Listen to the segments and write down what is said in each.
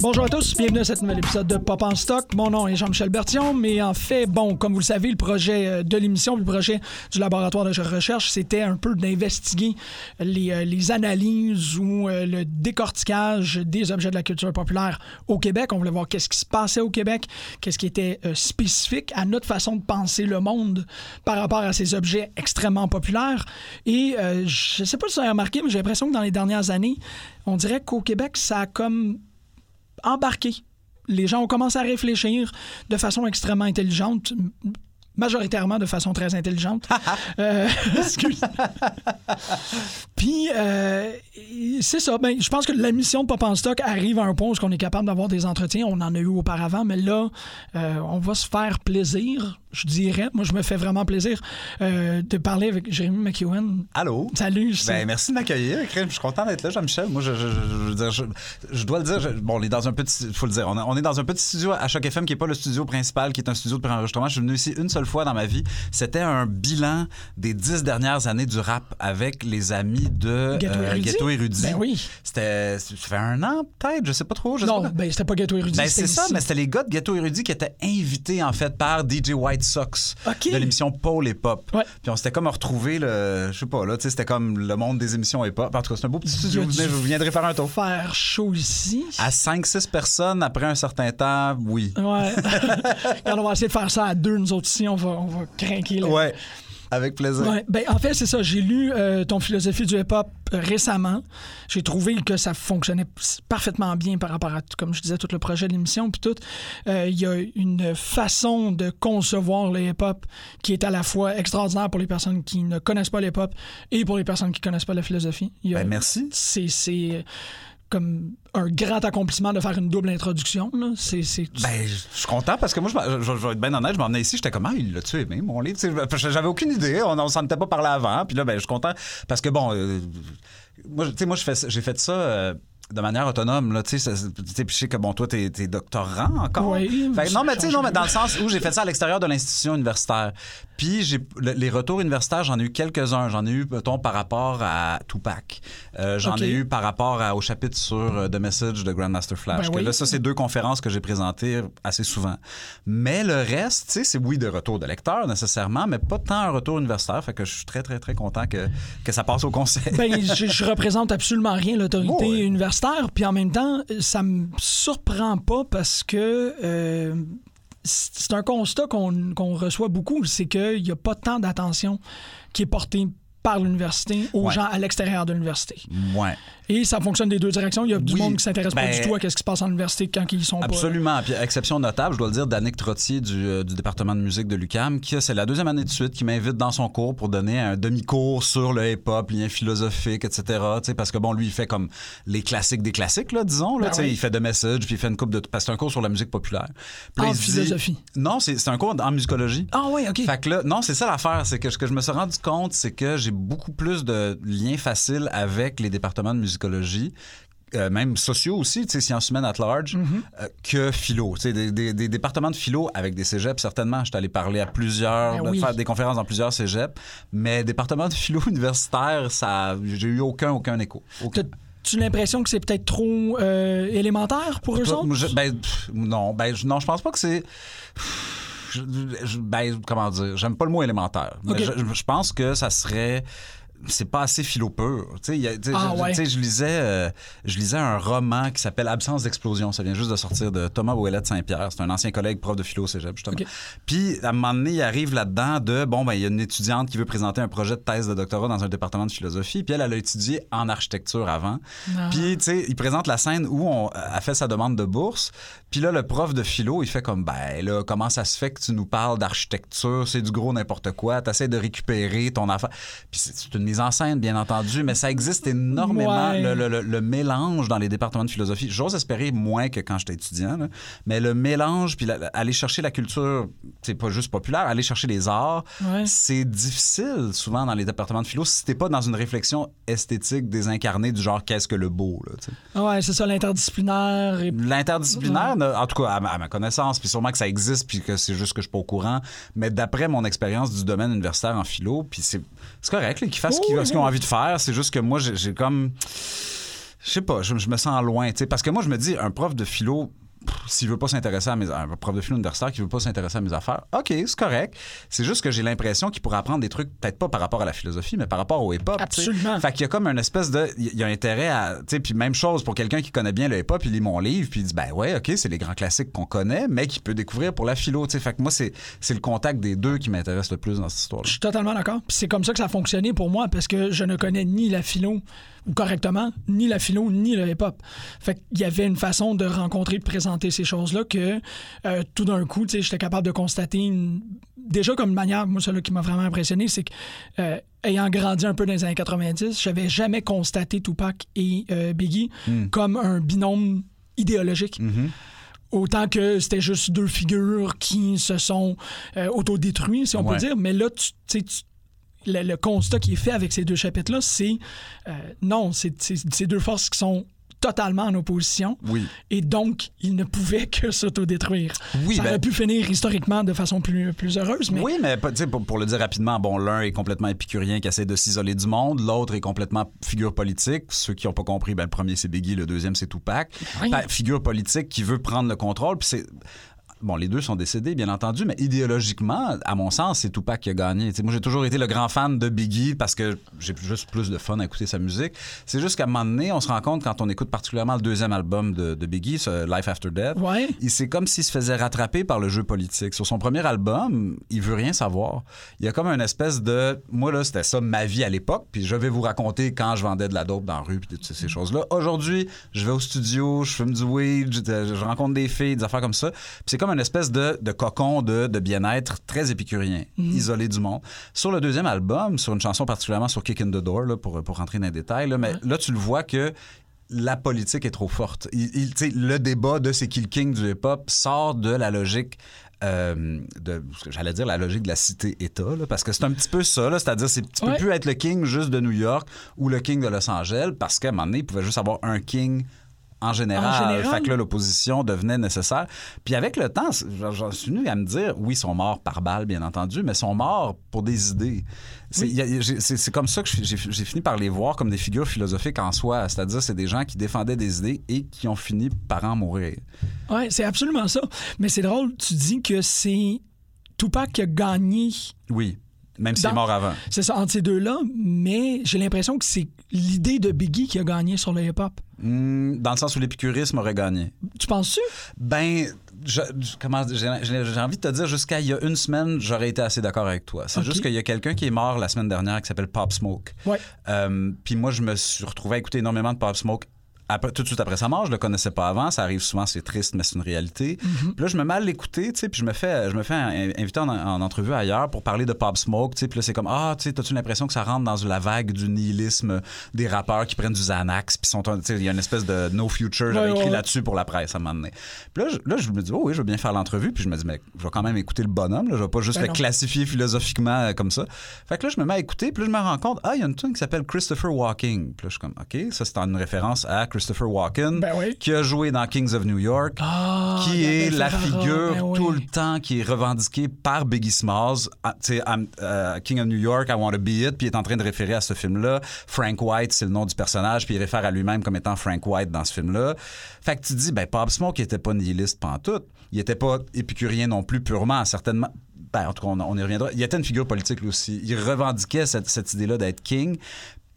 Bonjour à tous, bienvenue à cet nouvel épisode de Pop en stock. Mon nom est Jean-Michel Bertillon, mais en fait, bon, comme vous le savez, le projet euh, de l'émission, le projet du laboratoire de recherche, c'était un peu d'investiguer les, euh, analyses ou euh, le décortiquage des objets de la culture populaire au Québec. On voulait voir qu'est-ce qui se passait au Québec, qu'est-ce qui était spécifique à notre façon de penser le monde par rapport à ces objets extrêmement populaires. Et je sais pas si vous avez remarqué, mais j'ai l'impression que dans les dernières années, on dirait qu'au Québec, ça a comme embarqué. Les gens ont commencé à réfléchir de façon extrêmement intelligente, majoritairement de façon très intelligente. euh, excuse. Puis, euh, c'est ça. Ben, je pense que la mission de Pop en Stock arrive à un point où on est capable d'avoir des entretiens. On en a eu auparavant, mais là, euh, on va se faire plaisir je dirais. Moi, je me fais vraiment plaisir euh, de parler avec Jérémy McEwen. Allô? Salut. Ben, merci de m'accueillir. Je suis content d'être là, Jean-Michel. Moi, je, je, je, dois le dire. bon, on est dans un petit. faut le dire. On, est dans un petit studio à Choc FM qui n'est pas le studio principal, qui est un studio de préenregistrement. Je suis venu ici une seule fois dans ma vie. C'était un bilan des dix dernières années du rap avec les amis de Ghetto Érudit? Ben oui. C'était. Ça fait un an, peut-être. Je sais pas trop. non, ben, c'était pas Ghetto Érudit. Ben, c'est ça, mais c'était les gars de Ghetto Érudit qui étaient invités, en fait, par DJ White Sox de l'émission Paul et Pop. Puis on s'était comme retrouvé le. Je sais pas, là, tu sais, c'était comme le monde des émissions et pop. En tout cas, c'est un beau petit studio. Vous, venez, vous viendrez faire un tour. Faire chaud ici. À 5-6 personnes après un certain temps, oui. Ouais. Quand on va essayer de faire ça à deux, nous autres ici, on va, on va craquer. Là. Ouais. Avec plaisir. ben, en fait, c'est ça. J'ai lu euh, ton philosophie du hip-hop récemment. J'ai trouvé que ça fonctionnait parfaitement bien par rapport à, comme je disais, tout le projet de l'émission. Puis tout, euh, il y a une façon de concevoir le hip-hop qui est à la fois extraordinaire pour les personnes qui ne connaissent pas le hip-hop et pour les personnes qui connaissent pas la philosophie. ben, merci. C'est comme un grand accomplissement de faire une double introduction. Là. C'est, Ben, je suis content parce que moi, je, je, vais être bien honnête, je m'en venais ici, j'étais comme, ah, il l'a-tu aimé, mon livre? J'avais aucune idée, on, ne s'en était pas parlé avant. Puis là, ben, je suis content parce que, bon, euh, moi, moi j'ai fait ça. Euh, de manière autonome là tu sais je sais que bon toi t'es es doctorant encore oui, non mais tu sais non mais dans le sens où j'ai fait ça à l'extérieur de l'institution universitaire puis j'ai les retours universitaires, j'en ai eu quelques-uns. J'en ai eu, mettons, par rapport à Tupac. Euh, j'en ai eu par rapport au chapitre sur euh, The Message de Grandmaster Flash. Ben là, ça, c'est deux conférences que j'ai présentées assez souvent. Mais le reste, tu sais, c'est oui, de retour de lecteur nécessairement, mais pas tant un retour universitaire. Fait que je suis très, très, très content que, que ça passe au conseil. ben, je, je, représente absolument rien l'autorité universitaire. Puis en même temps, ça me surprend pas parce que euh, c'est un constat qu'on reçoit beaucoup, c'est qu'il n'y a pas tant d'attention qui est portée par l'université aux gens à l'extérieur de l'université. Ouais. Et ça fonctionne des deux directions? Il y a du monde qui s'intéresse pas du ben, tout à ce qui se passe en université quand ils sont absolument. pas... Absolument. Puis exception notable, je dois le dire, d'Annick Trottier du, euh, du, département de musique de l'UCAM, qui c'est la deuxième année de suite qui m'invite dans son cours pour donner un demi-cours sur le hip-hop, lien philosophique, etc. Parce que bon, lui, il fait comme les classiques des classiques, là, disons. Là, ben Il fait de message, puis il fait une coupe de... Parce que c'est un cours sur la musique populaire. en philosophie? Non, c'est un cours en musicologie. Ah oui, OK. Fait que là, non, c'est ça l'affaire. C'est que ce que je me suis rendu compte, c'est que j'ai beaucoup plus de liens faciles avec les départements de musicologie euh, même sociaux aussi, sciences humaines at large, mm-hmm. euh, que philo. Des, des, des, départements de philo avec des cégeps, certainement. Je suis allé parler à plusieurs, ben faire des conférences dans plusieurs cégeps. Mais département de philo universitaire, ça, j'ai eu aucun, aucun écho. Tu as l'impression que c'est peut-être trop euh, élémentaire pour eux autres? Ben, non, ben, non, je pense pas que c'est. ben, comment dire? J'aime pas le mot élémentaire. je, pense que ça serait c'est pas assez philo pur. Y a- Ah, je, ouais. lisais, euh, je lisais un roman qui s'appelle Absence d'explosion. Ça vient juste de sortir de Thomas Ouellet de Saint-Pierre. C'est un ancien collègue prof de philo au cégep, justement. Ok. Puis, à un moment donné, il arrive là-dedans de, bon, ben, il y a une étudiante qui veut présenter un projet de thèse de doctorat dans un département de philosophie. Puis, elle, elle a étudié en architecture avant. Ah. Puis, tu sais, il présente la scène où on a fait sa demande de bourse. Puis là, le prof de philo, il fait comme, ben là, comment ça se fait que tu nous parles d'architecture? C'est du gros n'importe quoi. Tu essaies de récupérer ton affaire. Puis c'est une mise en scène, bien entendu, mais ça existe énormément, Ouais. le, le- le- le mélange dans les départements de philosophie. J'ose espérer moins que quand j'étais étudiant, là. mais le mélange, puis la- aller chercher la culture, c'est pas juste populaire, aller chercher les arts, Ouais. c'est difficile souvent dans les départements de philo si t'es pas dans une réflexion esthétique désincarnée du genre qu'est-ce que le beau, là, Ouais, c'est ça, l'interdisciplinaire. Et... L'interdisciplinaire, en tout cas, à ma, à ma connaissance, puis sûrement que ça existe, puis que c'est juste que je suis pas au courant, mais d'après mon expérience du domaine universitaire en philo, puis c'est c'est correct, qu'ils fassent ce qu'ils Oui, ce qu'ils ont envie de faire, c'est juste que moi, j'ai j'ai comme... Je sais pas, je, je me sens loin, tu sais, parce que moi, je me dis, un prof de philo... S'il veut pas s'intéresser à mes un prof de philo universitaire qui veut pas s'intéresser à mes affaires, OK, c'est correct. C'est juste que j'ai l'impression qu'il pourrait apprendre des trucs peut-être pas par rapport à la philosophie, mais par rapport au hip-hop. Absolument. Fait qu'il y a comme une espèce de. Il y a intérêt à. Tu sais, puis même chose pour quelqu'un qui connaît bien le hip-hop, il lit mon livre, puis il dit, ben ouais, OK, c'est les grands classiques qu'on connaît, mais qu'il peut découvrir pour la philo, tu sais. Fait que moi, c'est c'est le contact des deux qui m'intéresse le plus dans cette histoire-là. Je suis totalement d'accord. C'est comme ça que ça a fonctionné pour moi parce que je ne connais ni la philo correctement, ni la philo, ni le hip-hop. Fait qu'il y avait une façon de rencontrer, de présenter ces choses-là que euh, tout d'un coup, tu sais, j'étais capable de constater une- déjà comme manière, moi, celle qui m'a vraiment impressionné, c'est que euh, ayant grandi un peu dans les années 90, j'avais jamais constaté Tupac et euh, Biggie comme un binôme idéologique. Autant que c'était juste deux figures qui se sont autodétruits, si on Ouais. peut dire. Mais là, tu, tu- le, le constat qui est fait avec ces deux chapitres-là, c'est euh, non, c'est c'est deux forces qui sont totalement en opposition. Oui. Et donc, ils ne pouvaient que s'autodétruire. Oui, Ça ben- aurait pu finir historiquement de façon plus, plus heureuse, mais Oui, mais pour, pour le dire rapidement, bon, l'un est complètement épicurien qui essaie de s'isoler du monde, l'autre est complètement figure politique. Ceux qui n'ont pas compris, ben, le premier c'est Biggie, le deuxième c'est Tupac. Oui. Ben, figure politique qui veut prendre le contrôle, puis c'est Bon, les deux sont décédés, bien entendu, mais idéologiquement, à mon sens, c'est Tupac qui a gagné. Moi, j'ai toujours été le grand fan de Biggie parce que j'ai juste plus de fun à écouter sa musique. C'est juste qu'à un moment donné, on se rend compte quand on écoute particulièrement le deuxième album de, de Biggie, ce Life After Death, Ouais. c'est comme s'il se faisait rattraper par le jeu politique. Sur son premier album, il veut rien savoir. Il y a comme une espèce de... Moi, là, c'était ça ma vie à l'époque, puis je vais vous raconter quand je vendais de la dope dans la rue, puis toutes ces choses-là. Aujourd'hui, je vais au studio, je fume du weed, je, je rencontre des filles, des affaires comme ça. Puis c'est comme une espèce de, de cocon de, de bien-être très épicurien, isolé du monde. Sur le deuxième album, sur une chanson particulièrement sur Kick in the Door, là, pour, pour rentrer dans les détails, là, mais là, tu le vois que la politique est trop forte. Il, le débat de c'est qui le king du hip-hop sort de la logique. euh, de j'allais dire la logique de la cité-État parce que c'est un petit peu ça c'est-à-dire c'est tu peux Ouais. plus être le king juste de New York ou le king de Los Angeles parce qu'à un moment donné il pouvait juste avoir un king en général, En général. fait que là l'opposition devenait nécessaire. Puis avec le temps j'en- suis venu à me dire oui ils sont morts par balle bien entendu mais ils sont morts pour des idées. C'est comme ça que j'ai fini par les voir comme des figures philosophiques en soi. C'est-à-dire c'est des gens qui défendaient des idées et qui ont fini par en mourir. Ouais, c'est absolument ça. Mais c'est drôle, tu dis que c'est Tupac qui a gagné oui même s'il est mort avant C'est ça, entre ces deux-là, mais j'ai l'impression que c'est l'idée de Biggie qui a gagné sur le hip-hop. Hmm, dans le sens où l'épicurisme aurait gagné Tu penses-tu? Ben, j'ai envie de te dire, jusqu'à il y a une semaine, j'aurais été assez d'accord avec toi. C'est juste qu'il y a quelqu'un qui est mort la semaine dernière qui s'appelle Pop Smoke. Ouais. Euh, Puis moi, je me suis retrouvé à écouter énormément de Pop Smoke. Après, tout de suite après sa mort, je le connaissais pas avant. Ça arrive souvent, c'est triste, mais c'est une réalité. Mm-hmm. Puis là, je me mets à l'écouter, tu sais, puis je me fais, je me fais inviter en, en entrevue ailleurs pour parler de Pop Smoke, tu sais. Puis là, c'est comme, ah, tu sais, t'as-tu l'impression que ça rentre dans la vague du nihilisme des rappeurs qui prennent du Xanax, puis sont, tu sais, il y a une espèce de no future. J'avais Ouais, écrit ouais. là-dessus pour la presse à un moment donné. Puis là, je, là, je me dis, oh oui, je veux bien faire l'entrevue. Puis je me dis, mais je vais quand même écouter le bonhomme. Là. Je vais pas juste Ben le non. classifier philosophiquement euh, comme ça. Fait que là, je me mets à écouter. Puis là, je me rends compte, ah, il y a une tune qui s'appelle Christopher Walking. Puis là, je suis comme, OK, ça, c'est une référence à Christopher Walken, Ben oui. qui a joué dans Kings of New York. Ah, qui est la figure ben oui. tout le temps qui est revendiquée par Biggie Smalls. Ah, tu euh, King of New York, I Want to Be It, puis il est en train de référer à ce film-là. Frank White, c'est le nom du personnage, puis il réfère à lui-même comme étant Frank White dans ce film-là. Fait que tu dis, ben, Pop Smoke, il était pas nihiliste pantoute. Il était pas épicurien non plus purement, certainement. ben, en tout cas, on, y reviendra. Il était une figure politique lui aussi. Il revendiquait cette, cette idée-là d'être king.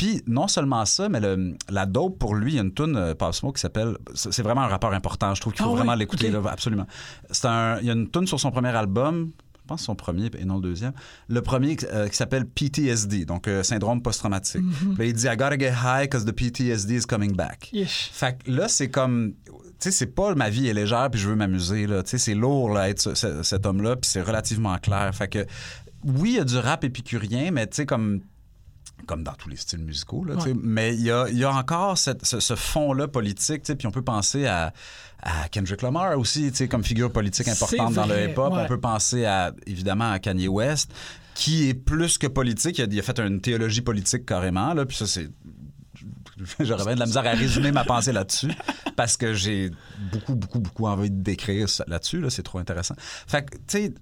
Puis non seulement ça, mais le, la dope pour lui, il y a une tune euh, Passmo qui s'appelle. C'est vraiment un rapport important. Je trouve qu'il faut Ah vraiment l'écouter, absolument. C'est un, il y a une tune sur son premier album. Je pense son premier et non le deuxième. Le premier euh, qui s'appelle PTSD, donc euh, syndrome post-traumatique. Là, il dit I gotta get high because the PTSD is coming back. Fait que là, c'est comme. Tu sais, c'est pas ma vie est légère puis je veux m'amuser, là. Tu sais, c'est lourd, là, être ce- ce- cet homme-là, puis c'est relativement clair. Fait que, oui, il y a du rap épicurien, mais tu sais, comme. Comme dans tous les styles musicaux, là. Ouais. mais il y a, y a encore cette- ce, ce fond-là politique, puis on peut penser à, à Kendrick Lamar aussi, comme figure politique importante dans le hip-hop. ouais. On peut penser à, évidemment à Kanye West, qui est plus que politique. Il a, il a fait une théologie politique carrément, là, puis ça, c'est J'aurais bien de la misère à résumer ma pensée là-dessus parce que j'ai beaucoup, beaucoup, beaucoup envie d'écrire ça- là-dessus. Là, c'est trop intéressant. Fait que, tu sais,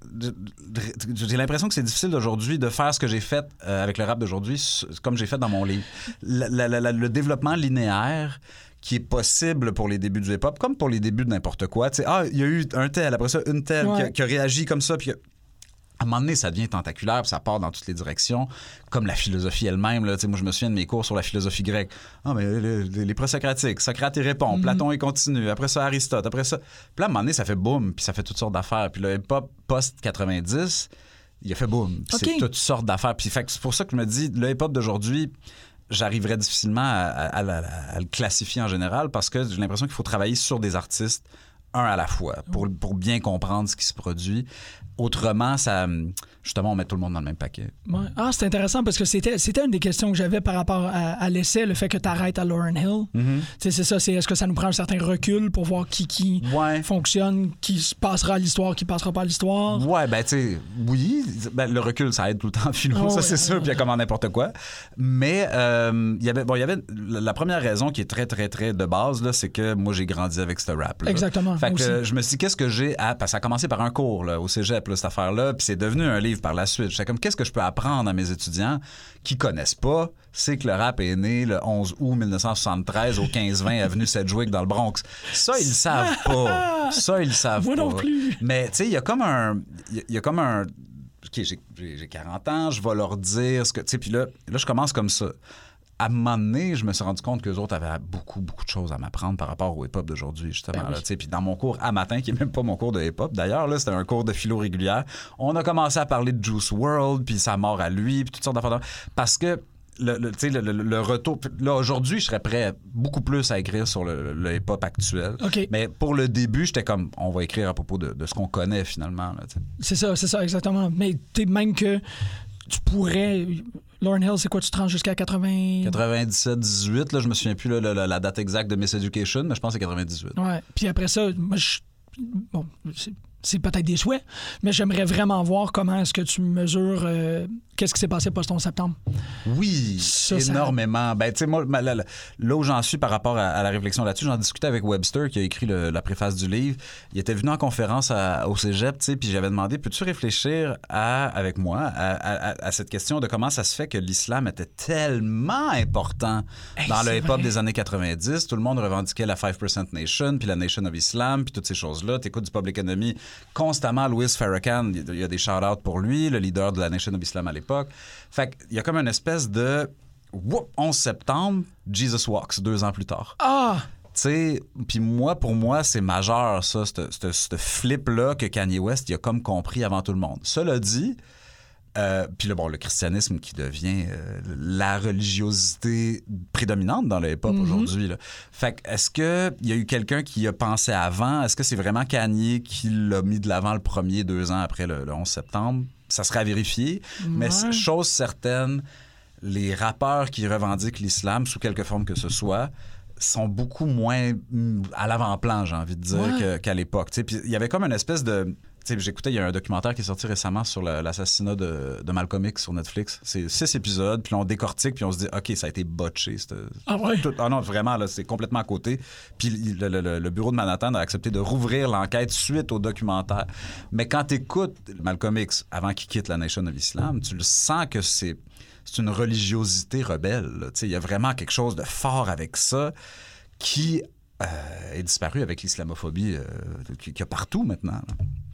j'ai l'impression que c'est difficile d'aujourd'hui de faire ce que j'ai fait euh, avec le rap d'aujourd'hui, comme j'ai fait dans mon livre. La- la- la- la- le développement linéaire qui est possible pour les débuts du hip-hop, comme pour les débuts de n'importe quoi. Tu sais, ah, il y a eu un tel, après ça, une telle qui, a, Ouais. qui a réagi comme ça, puis à un moment donné, ça devient tentaculaire, puis ça part dans toutes les directions, comme la philosophie elle-même. Là. Moi, je me souviens de mes cours sur la philosophie grecque. Ah, mais les, les, les présocratiques, Socrate, il répond, Mhm. Platon, il continue, après ça, Aristote, après ça. Puis là, à un moment donné, ça fait boum, puis ça fait toutes sortes d'affaires. Puis le hip-hop post-90, il a fait boum. Puis OK. C'est toutes sortes d'affaires. Puis c'est pour ça que je me dis, le hip-hop d'aujourd'hui, j'arriverais difficilement à, à- à- à- à le classifier en général parce que j'ai l'impression qu'il faut travailler sur des artistes un à la fois pour, pour bien comprendre ce qui se produit. Autrement, ça, justement, on met tout le monde dans le même paquet. Ouais. Ah, c'est intéressant parce que c'était, c'était une des questions que j'avais par rapport à, à l'essai, le fait que tu arrêtes à Lauren Hill. C'est ça, c'est est-ce que ça nous prend un certain recul pour voir qui, qui Ouais. fonctionne, qui se passera à l'histoire, qui passera pas à l'histoire? Ouais, ben, tu sais, oui, ben, le recul, ça aide tout le temps en philo, Ah ça, ouais, c'est sûr, puis il y a comme en n'importe quoi. Mais, euh, il y avait, bon, il y avait la première raison qui est très, très, très de base, là, c'est que moi, j'ai grandi avec ce rap-là. Exactement, Fait moi que euh, je me suis dit, qu'est-ce que j'ai à. Parce que ça a commencé par un cours, là, au cégep, là, cette affaire-là, puis c'est devenu un livre par la suite. J'étais comme, qu'est-ce que je peux apprendre à mes étudiants qui connaissent pas? C'est que le rap est né le 11 août 1973 au 15-20 avenue Sedgwick dans le Bronx. Ça, ils le savent pas. Ça, ils le savent Moi pas. non plus. Mais tu sais, il y a comme un. Il y a- il y, a comme un. OK, j'ai 40 ans, je vais leur dire ce que. Tu sais, puis là, là, je commence comme ça. À un moment donné, je me suis rendu compte qu'eux autres avaient beaucoup, beaucoup de choses à m'apprendre par rapport au hip-hop d'aujourd'hui, justement. Ben oui. Puis dans mon cours à matin, qui n'est même pas mon cours de hip-hop, d'ailleurs, là, c'était un cours de philo régulière, on a commencé à parler de Juice World, puis sa mort à lui, puis toutes sortes d'affaires. Parce que le, le- tu sais, le, le- le retour. Là, aujourd'hui, je serais prêt beaucoup plus à écrire sur le, hip-hop actuel. Mais pour le début, j'étais comme, on va écrire à propos de, de ce qu'on connaît finalement. C'est ça, c'est ça, exactement. Mais tu même que tu pourrais. Lauren Hill, c'est quoi, tu te rends jusqu'à 80. 97-18, là, je me souviens plus là, la, la- la date exacte de Miss Education, mais je pense que c'est 98. Ouais. Puis après ça, moi, je. Bon, c'est- peut-être des souhaits, mais j'aimerais vraiment voir comment est-ce que tu mesures euh, qu'est-ce qui s'est passé post-11 septembre. Oui, Ça, ça- énormément. Ben, tu sais, moi, là, là- là où j'en suis par rapport à, à la réflexion là-dessus, j'en discutais avec Webster qui a écrit le- la préface du livre. Il était venu en conférence à- au cégep, tu sais, puis j'avais demandé peux-tu réfléchir à, avec moi à, cette question de comment ça se fait que l'islam était tellement important Hey, dans le hip-hop des années 90. Tout le monde revendiquait la 5% Nation, puis la Nation of Islam, puis toutes ces choses-là. T'écoutes du Public Enemy constamment. Louis Farrakhan, il y a des shout-outs pour lui, le leader de la Nation of Islam à l'époque. Fait qu'il y a comme une espèce de... Whoop, 11 septembre, Jesus Walks, deux ans plus tard. Ah! Tu sais, puis moi, pour moi, c'est majeur, ça, ce flip-là que Kanye West, il a comme compris avant tout le monde. Cela dit, euh, puis là, bon, le christianisme qui devient euh, la religiosité prédominante dans le hip-hop aujourd'hui. là. Fait que, est-ce qu'il y a eu quelqu'un qui a pensé avant? Est-ce que c'est vraiment Kanye qui l'a mis de l'avant le premier deux ans après le, le 11 septembre? Ça serait à vérifier. Mais chose certaine, les rappeurs qui revendiquent l'islam, sous quelque forme que ce soit, sont beaucoup moins mm, à l'avant-plan, j'ai envie de dire, Ouais. qu'à l'époque. Puis il y avait comme une espèce de... J'écoutais, il y a un documentaire qui est sorti récemment sur l'assassinat de, de Malcolm X sur Netflix. C'est six épisodes, puis on décortique, puis on se dit, OK, ça a été botché. Ah ouais? tout- ah non, vraiment, là, c'est complètement à côté. Puis le, le- bureau de Manhattan a accepté de rouvrir l'enquête suite au documentaire. Mais quand tu écoutes Malcolm X avant qu'il quitte la Nation of Islam, tu le sens que c'est c'est une religiosité rebelle. Il y a vraiment quelque chose de fort avec ça qui euh, est disparu avec l'islamophobie euh, qu'il y a partout maintenant,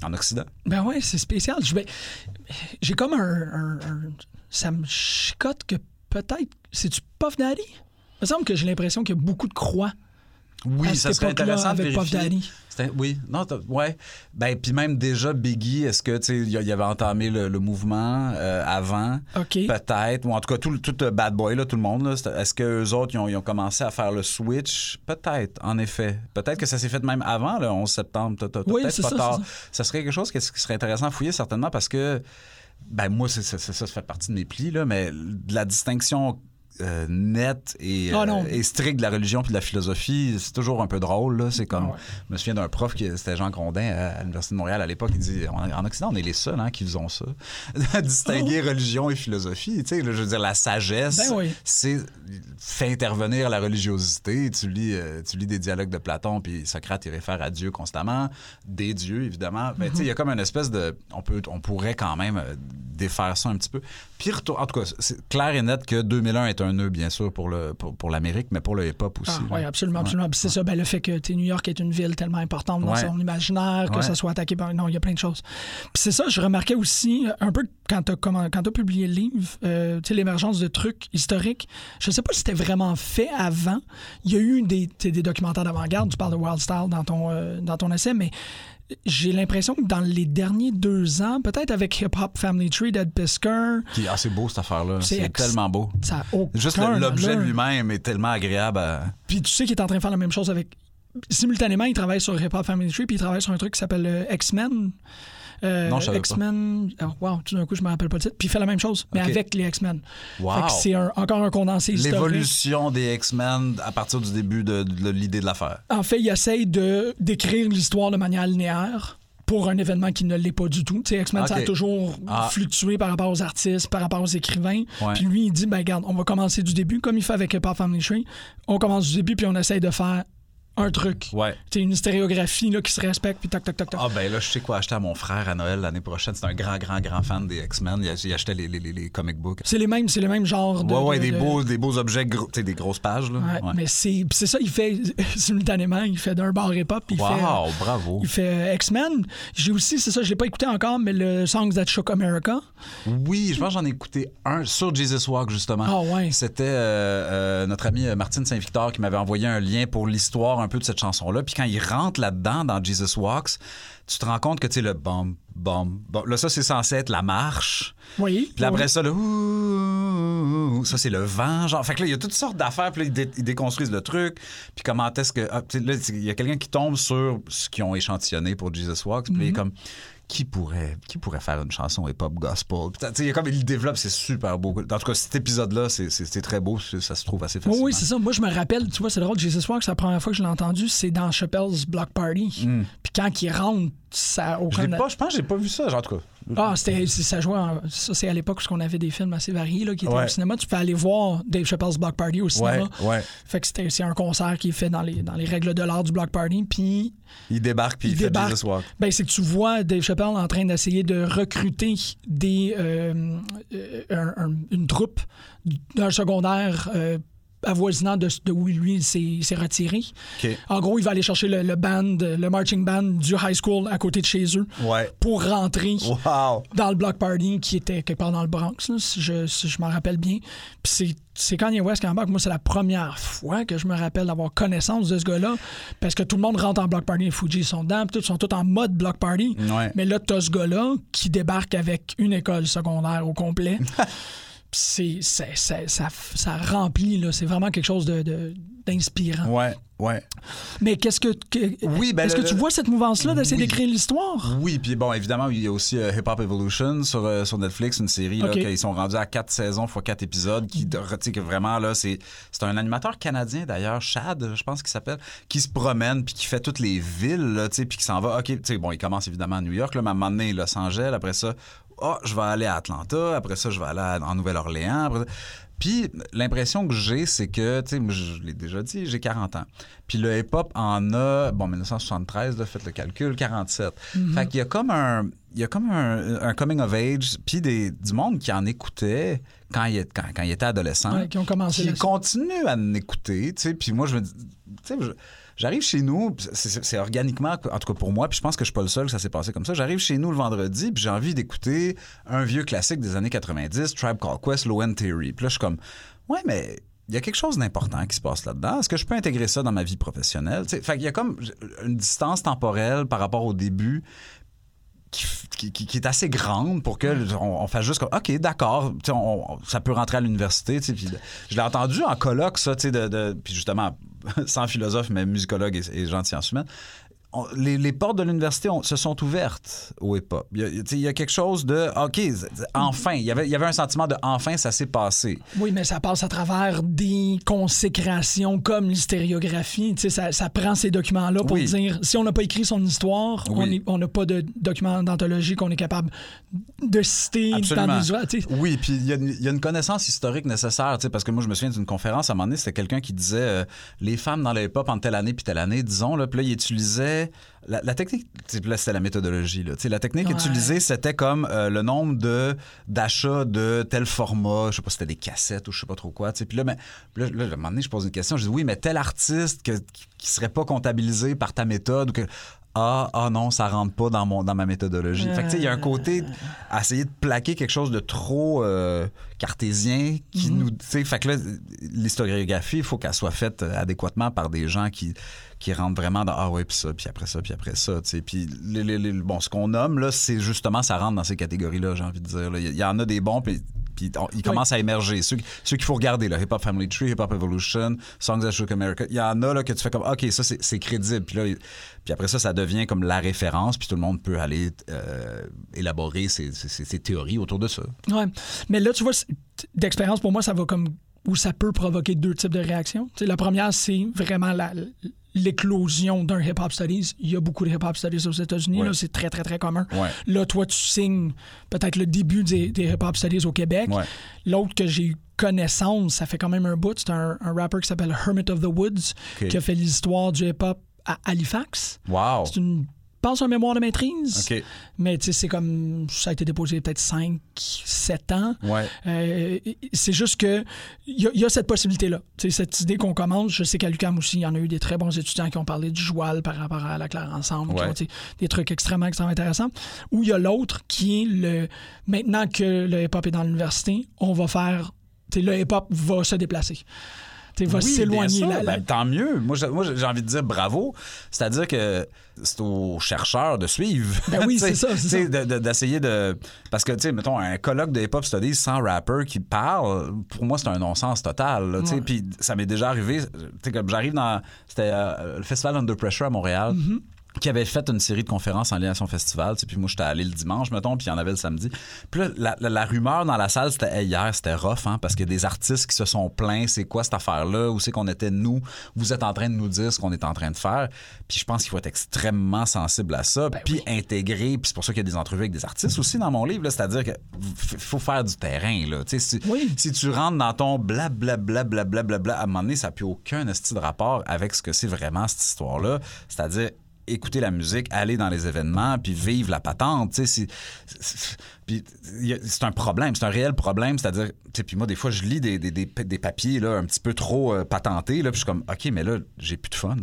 en Occident. Ben ouais, c'est spécial. J'ai comme un, un, Ça me chicote que peut-être. C'est-tu Puff Daddy? Il me semble que j'ai l'impression qu'il y a beaucoup de croix. Oui, ça serait intéressant de vérifier. Oui, non, ouais. Ben, puis même déjà, Biggie, est-ce que, tu sais, il avait entamé le, mouvement euh, avant? OK. Peut-être. Ou en tout cas, tout, tout Bad Boy, là, tout le monde, est-ce qu'eux autres, ils ont, commencé à faire le switch? Peut-être, en effet. Peut-être que ça s'est fait même avant le 11 septembre. oui, c'est ça, tard. Ça. serait quelque chose qui serait intéressant à fouiller, certainement, parce que, ben, moi, c'est ça, ça fait partie de mes plis, là, mais la distinction euh, net et, euh, et, strict de la religion puis de la philosophie, c'est toujours un peu drôle. C'est comme, je me souviens d'un prof qui c'était Jean Grondin à, l'université de Montréal à l'époque. Il dit, en Occident, on est les seuls hein, qui faisons ça, distinguer oh. religion et philosophie. Tu sais, je veux dire, la sagesse, ben c'est fait intervenir la religiosité. Tu lis, euh, tu lis des dialogues de Platon puis Socrate il réfère à Dieu constamment, des dieux évidemment. Mais tu sais, il y a comme une espèce de, on peut, on pourrait quand même défaire ça un petit peu. Pire, en tout cas, c'est clair et net que 2001 est un nœud, bien sûr, pour, le, pour, l'Amérique, mais pour le hip-hop aussi. Ah, oui, absolument, absolument. c'est ça, ben, le fait que New York est une ville tellement importante dans son imaginaire, que ça soit attaqué par... Non, il y a plein de choses. Puis c'est ça, je remarquais aussi, un peu quand tu as, publié le livre, euh, l'émergence de trucs historiques, je sais pas si c'était vraiment fait avant. Il y a eu des, des documentaires d'avant-garde, tu parles de Wild Style dans ton, euh, dans ton essai, mais j'ai l'impression que dans les derniers deux ans, peut-être avec Hip Hop Family Tree d'Ed Pisker. Qui est assez beau cette affaire-là. C'est tellement beau. Ça Juste l'objet lui-même est tellement agréable. Puis tu sais qu'il est en train de faire la même chose avec. Simultanément, il travaille sur Hip Hop Family Tree, puis il travaille sur un truc qui s'appelle euh, X-Men. Euh, non, X-Men. Oh, wow, tout d'un coup, je me rappelle pas le titre. Puis il fait la même chose, mais avec les X-Men. Wow. C'est encore un condensé historique. L'évolution des X-Men à partir du début de, l'idée de l'affaire. En fait, il essaye de d'écrire l'histoire de manière linéaire pour un événement qui ne l'est pas du tout. X-Men, ça a toujours ah. fluctué par rapport aux artistes, par rapport aux écrivains. Puis lui, il dit, ben regarde, on va commencer du début, comme il fait avec Pop Family Tree. On commence du début, puis on essaye de faire un truc. Ouais. C'est une stéréographie là, qui se respecte, puis tac, tac, tac, tac. Ah, ben là, je sais quoi acheter à mon frère à Noël l'année prochaine. C'est un grand, grand, grand fan des X-Men. Il, achetait les, les, les, comic books. C'est les mêmes, c'est le même genre de. Ouais, ouais, des, Beaux, des beaux objets, gros, des grosses pages. Là. Ouais, Mais c'est ça, il fait simultanément, il fait d'un bar hip-hop. Wow, fait, bravo. Il fait euh, X-Men. J'ai aussi, c'est ça, je l'ai pas écouté encore, mais le Songs That Shook America. Oui, je pense que j'en ai écouté un sur Jesus Walk, justement. Ah, ouais. C'était euh, euh, notre ami Martine Saint-Victor qui m'avait envoyé un lien pour l'histoire un peu de cette chanson-là. Puis quand il rentre là-dedans, dans Jesus Walks, tu te rends compte que, tu sais, le bum, bum, bum. Là, ça, c'est censé être la marche. Oui. Puis après ça, le ça, c'est le vent. Genre, fait que là, il y a toutes sortes d'affaires. Puis là, ils, déconstruisent le truc. Puis comment est-ce que. Ah, là, il y a quelqu'un qui tombe sur ce qu'ils ont échantillonné pour Jesus Walks. Puis il est mm-hmm. comme qui pourrait, qui pourrait faire une chanson hip-hop gospel? Il comme il développe, c'est super beau. En tout cas, cet épisode-là, c'est très beau, ça se trouve assez facilement. Oui, c'est ça. Moi, je me rappelle, tu vois, c'est drôle, Jesus Walk, c'est la première fois que je l'ai entendu, c'est dans Chappelle's Block Party. Mm. Puis quand il rentre, ça aucun... Je, pas, je pense que j'ai pas vu ça, genre, en tout cas. Ah, c'était, ça jouait. ça, c'est à l'époque où on avait des films assez variés là, qui étaient au cinéma. Tu peux aller voir Dave Chappelle's Block Party au cinéma. Ouais, Fait que c'est un concert qui est fait dans les, dans les règles de l'art du Block Party. Puis. Il débarque, puis il, fait débarque. Jesus Ben, c'est que tu vois Dave Chappelle en train d'essayer de recruter des, euh, euh, une troupe d'un secondaire. Euh, avoisinant de, de où lui s'est retiré. En gros, il va aller chercher le, band, le marching band du high school à côté de chez eux pour rentrer dans le block party qui était quelque part dans le Bronx, si je, je m'en rappelle bien. Puis c'est Kanye West qui embarque. Moi, c'est la première fois que je me rappelle d'avoir connaissance de ce gars-là parce que tout le monde rentre en block party. Les Fuji sont dedans, tous sont tous en mode block party. Mais là, tu as ce gars-là qui débarque avec une école secondaire au complet. c'est ça, ça, ça, remplit, là. C'est vraiment quelque chose de, d'inspirant. Ouais, ouais. Mais qu'est-ce que. oui, ben Est-ce que tu vois cette mouvance-là d'essayer d'écrire l'histoire? Oui, puis bon, évidemment, il y a aussi euh, Hip Hop Evolution sur, euh, sur Netflix, une série, là, ils sont rendus à quatre saisons fois quatre épisodes, qui, tu que vraiment, là, c'est, c'est un animateur canadien, d'ailleurs, Chad, je pense qu'il s'appelle, qui se promène, puis qui fait toutes les villes, tu sais, puis qui s'en va. OK, tu sais, bon, il commence évidemment à New York, là, mais à un moment donné, Los Angeles, après ça, oh, je vais aller à Atlanta, après ça, je vais aller en Nouvelle-Orléans. Puis l'impression que j'ai, c'est que, tu sais, je l'ai déjà dit, j'ai 40 ans. Puis le hip-hop en a, bon, 1973, là, faites le calcul, 47. Mm-hmm. Fait qu'il y a comme un, il y a comme un, coming of age, puis des, du monde qui en écoutait quand il, quand, quand il était adolescent. qui ont commencé Qui continue à en écouter, tu sais. Puis moi, je me dis, tu sais, J'arrive chez nous, c'est organiquement, en tout cas pour moi, puis je pense que je suis pas le seul que ça s'est passé comme ça. J'arrive chez nous le vendredi, puis j'ai envie d'écouter un vieux classique des années 90, Tribe Called Quest, Low End Theory. Puis là, je suis comme, ouais, mais il y a quelque chose d'important qui se passe là-dedans. Est-ce que je peux intégrer ça dans ma vie professionnelle? T'sais, fait qu'il y a comme une distance temporelle par rapport au début qui, qui, est assez grande pour que on, fasse juste comme OK, d'accord, ça peut rentrer à l'université. Je l'ai entendu en colloque, ça, de, de, puis justement, sans philosophe, mais musicologue et, et gens de sciences les, portes de l'université se sont ouvertes au hip-hop. Il, y a quelque chose de OK, enfin. Il y avait, il y avait un sentiment de enfin, ça s'est passé. Oui, mais ça passe à travers des consécrations comme l'hystoriographie. Ça, ça prend ces documents-là pour dire si on n'a pas écrit son histoire, on n'a pas de document d'anthologie qu'on est capable de citer dans des Oui, puis il y, a une connaissance historique nécessaire, parce que moi, je me souviens d'une conférence à un moment donné, c'était quelqu'un qui disait euh, les femmes dans le hip-hop en telle année puis telle année, disons, là, puis là, il utilisait la, technique, là, c'était la méthodologie. Là. La technique utilisée, c'était comme euh, le nombre de d'achats de tel format, je sais pas si c'était des cassettes ou je sais pas trop quoi. Puis là, mais, là, là, à un moment donné, je pose une question, je dis oui, mais tel artiste que, qui serait pas comptabilisé par ta méthode ou que ah, ah non, ça rentre pas dans, mon, dans ma méthodologie. Fait que, il y a un côté à essayer de plaquer quelque chose de trop euh, cartésien qui mm-hmm. nous. Fait que là, l'historiographie, il faut qu'elle soit faite euh, adéquatement par des gens qui, qui rentrent vraiment dans Ah oui, puis ça, puis après ça, puis après ça. Puis bon, ce qu'on nomme, là, c'est justement, ça rentre dans ces catégories-là, j'ai envie de dire. Il y, en a des bons, puis puis ils commencent à émerger. Ceux, ceux qu'il faut regarder, là, Hip Hop Family Tree, Hip Hop Evolution, Songs That Shook America, il y en a là, que tu fais comme, OK, ça, c'est crédible. Puis, là, puis après ça, ça devient comme la référence, puis tout le monde peut aller euh, élaborer ses, ses, théories autour de ça. Ouais. Mais là, tu vois, d'expérience, pour moi, ça va comme où ça peut provoquer deux types de réactions. la première, c'est vraiment la, l'éclosion d'un hip-hop studies. Il y a beaucoup de hip-hop studies aux États-Unis. C'est très, très, très commun. Là, toi, tu signes peut-être le début des, hip-hop studies au Québec. L'autre que j'ai eu connaissance, ça fait quand même un bout, c'est un, un rappeur qui s'appelle Hermit of the Woods, qui a fait l'histoire du hip-hop à Halifax. Wow. C'est une pense un mémoire de maîtrise. Mais c'est comme ça a été déposé peut-être 5, 7 ans. Ouais. Euh, c'est juste que il y, a cette possibilité-là. Cette idée qu'on commence, je sais qu'à l'UQAM aussi, il y en a eu des très bons étudiants qui ont parlé du joual par rapport à la Claire Ensemble, des trucs extrêmement, extrêmement intéressants. Ou il y a l'autre qui est le maintenant que le hip-hop est dans l'université, on va faire le hip-hop va se déplacer va s'éloigner. Ben, tant mieux. Moi, j'ai envie de dire bravo. C'est-à-dire que c'est aux chercheurs de suivre. Ben oui, c'est ça. D'essayer de, Parce que, tu sais, mettons, un colloque de hip-hop studies sans rapper qui parle, pour moi, c'est un non-sens total. Puis ça m'est déjà arrivé. Tu sais, comme j'arrive dans. C'était euh, le Festival Under Pressure à Montréal. Mm-hmm qui avait fait une série de conférences en lien à son festival. Puis moi, j'étais allé le dimanche, mettons, puis il y en avait le samedi. Puis là, la, rumeur dans la salle, c'était hier, c'était rough, hein, parce qu'il y a des artistes qui se sont plaints. C'est quoi cette affaire-là? Où c'est qu'on était, nous? Vous êtes en train de nous dire ce qu'on est en train de faire. Puis je pense qu'il faut être extrêmement sensible à ça, ben puis intégrer. Puis c'est pour ça qu'il y a des entrevues avec des artistes aussi dans mon livre. C'est-à-dire qu'il faut faire du terrain. Là. Si, si tu rentres dans ton blablabla, bla, bla, bla, bla, à un moment donné, ça n'a plus aucun style de rapport avec ce que c'est vraiment cette histoire-là. C'est-à-dire écouter la musique, aller dans les événements, puis vivre la patente. C'est, c'est un problème, c'est un réel problème. C'est-à-dire, puis moi, des fois, je lis des, des, des, papiers là, un petit peu trop euh, patentés, là, puis je suis comme, OK, mais là, j'ai plus de fun.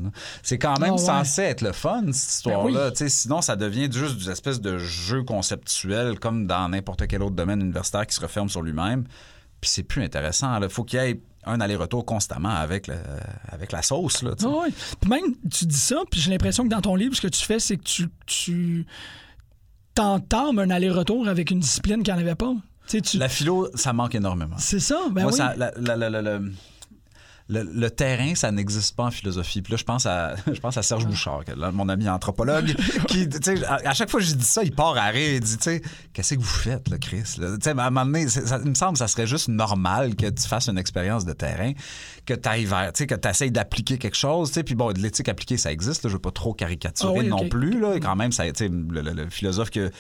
C'est quand même ah censé être le fun, cette histoire-là. Ben sinon, ça devient juste des espèces de jeux conceptuels, comme dans n'importe quel autre domaine universitaire qui se referme sur lui-même. Puis c'est plus intéressant. Il faut qu'il y ait un aller-retour constamment avec, avec la sauce. Là, oui. Puis même, tu dis ça, puis j'ai l'impression que dans ton livre, ce que tu fais, c'est que tu, tu t'entames un aller-retour avec une discipline qu'il n'y en avait pas. Tu... La philo, ça manque énormément. C'est ça, ben oui. Ça, la, le, terrain, ça n'existe pas en philosophie. Puis là, je pense à, je pense à Serge Bouchard, mon ami anthropologue, qui, à, à chaque fois que je dis ça, il part à rire. Il dit, tu sais, qu'est-ce que vous faites, là, Chris? À un moment donné, ça, il me semble que ça serait juste normal que tu fasses une expérience de terrain, que tu ailles vers, que tu essayes d'appliquer quelque chose. Puis bon, de l'éthique appliquée, ça existe. Là, je veux pas trop caricaturer ah non plus. Là, quand même, ça, le, le, le, philosophe que,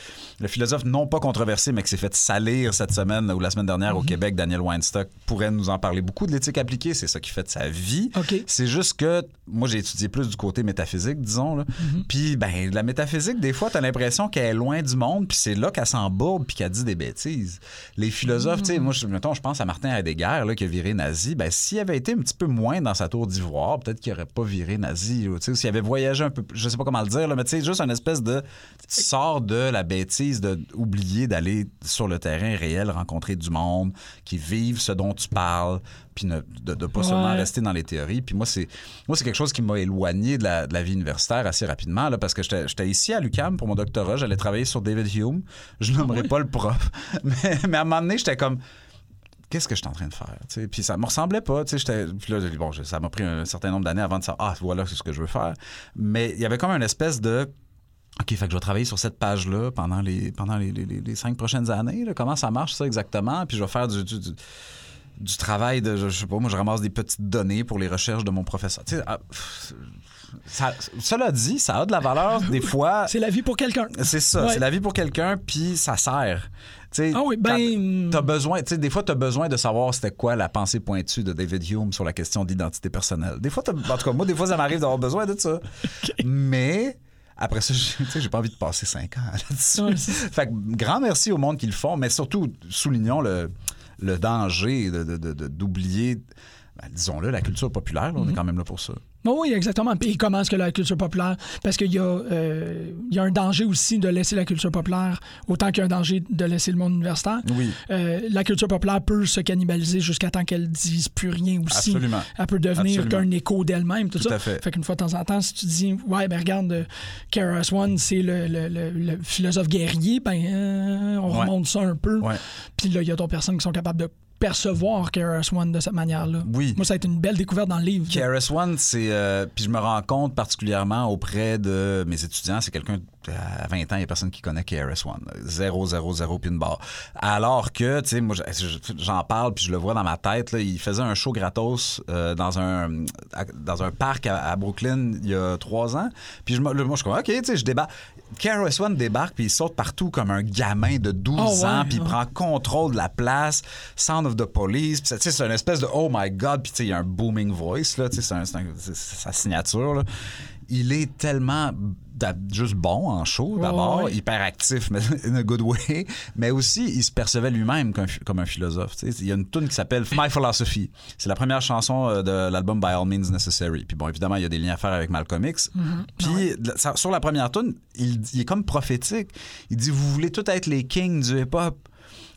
le philosophe non pas controversé, mais qui s'est fait salir cette semaine ou la semaine dernière au mm-hmm. Québec, Daniel Weinstock, pourrait nous en parler beaucoup de l'éthique appliquée. C'est ça qui fait fait sa vie. C'est juste que moi, j'ai étudié plus du côté métaphysique, disons. Là. Mhm. Puis, ben, la métaphysique, des fois, t'as l'impression qu'elle est loin du monde, puis c'est là qu'elle s'embourbe, puis qu'elle dit des bêtises. Les philosophes, tu sais, Mhm. moi, je, mettons, je pense à Martin Heidegger, là, qui a viré nazi. Ben, s'il avait été un petit peu moins dans sa tour d'ivoire, peut-être qu'il aurait pas viré nazi. ou, Tu s'il avait voyagé un peu, je sais pas comment le dire, là, mais tu sais, juste une espèce de. Tu sors de la bêtise de oublier d'aller sur le terrain réel, rencontrer du monde, qui vivent ce dont tu parles, puis ne- de, de pas seulement Rester dans les théories. Puis moi, c'est moi c'est quelque chose qui m'a éloigné de la, de la vie universitaire assez rapidement, là, parce que j'étais ici à l'UCAM pour mon doctorat, j'allais travailler sur David Hume. Je nommerai pas le prof, mais, mais à un moment donné, j'étais comme qu'est-ce que je suis en train de faire? Puis ça me ressemblait pas. Puis là, bon, ça m'a pris un certain nombre d'années avant de savoir, ah, voilà, c'est ce que je veux faire. Mais il y avait comme une espèce de. OK, fait que je vais travailler sur cette page-là pendant les, pendant les, les- les- les cinq prochaines années. là. Comment ça marche, ça, exactement? Puis je vais faire du, du- du- du travail de, je, sais pas, moi, je ramasse des petites données pour les recherches de mon professeur. Tu sais, ah, ça- cela dit, ça a de la valeur des fois. C'est la vie pour quelqu'un. C'est ça, Ouais. c'est la vie pour quelqu'un, puis ça sert. Tu sais, Ah oui, ben, quand T'as besoin, tu sais, des fois, tu as besoin de savoir c'était quoi la pensée pointue de David Hume sur la question d'identité personnelle. Des fois, t'as- en tout cas, moi, des fois, ça m'arrive d'avoir besoin de ça. Mais après ça, j'ai- tu sais, j'ai pas envie de passer cinq ans là-dessus. Ouais, fait que grand merci au monde qui le font, mais surtout, soulignons le, le danger de- de- de- de- d'oublier, ben, disons-le, la culture populaire. là. On est quand même là pour ça. Oui, exactement. Puis comment est-ce que la culture populaire... Parce qu'il y, a, euh, y a un danger aussi de laisser la culture populaire autant qu'il y a un danger de laisser le monde universitaire. Oui. Euh, la culture populaire peut se cannibaliser jusqu'à temps qu'elle dise plus rien aussi. Absolument. Elle peut devenir qu'un écho d'elle-même, tout, Tout ça. à fait. qu'une fois de temps en temps, si tu dis, ouais, ben regarde, euh, Keras One, c'est le, le- le- le philosophe guerrier, ben euh, on Ouais. remonte ça un peu. Puis là, il y a d'autres personnes qui sont capables de percevoir Keras One de cette manière-là. Oui. Moi, ça a été une belle découverte dans le livre. KRS-One, c'est. euh, puis je me rends compte particulièrement auprès de mes étudiants, c'est quelqu'un à 20 ans, il n'y a personne qui connaît KRS-One. 0, 0, 0 pin bar. Alors que, tu sais, moi, je- j'en parle puis je le vois dans ma tête. Là, il faisait un show gratos euh, dans, un, à- dans un parc à, à Brooklyn il y a trois ans. Puis je, moi, je suis comme, OK, tu sais, je débarque. KRS-One débarque puis il saute partout comme un gamin de 12 Oh, ouais, ans puis il prend contrôle de la place. Sound of the Police. Puis ça, tu sais, c'est une espèce de oh my God. Puis tu sais, il y a un booming voice, là. Tu sais, c'est sa signature, là. Il est tellement juste bon en show, d'abord, ouais. hyper actif, mais in a good way. Mais aussi, il se percevait lui-même comme, comme un philosophe. Il y a une tune qui s'appelle My Philosophy. C'est la première chanson euh, de l'album By All Means Necessary. Puis bon, évidemment, il y a des liens à faire avec Malcolm X. Mm-hmm. Puis sur la première tune, il, il est comme prophétique. Il dit Vous voulez tout être les kings du hip-hop.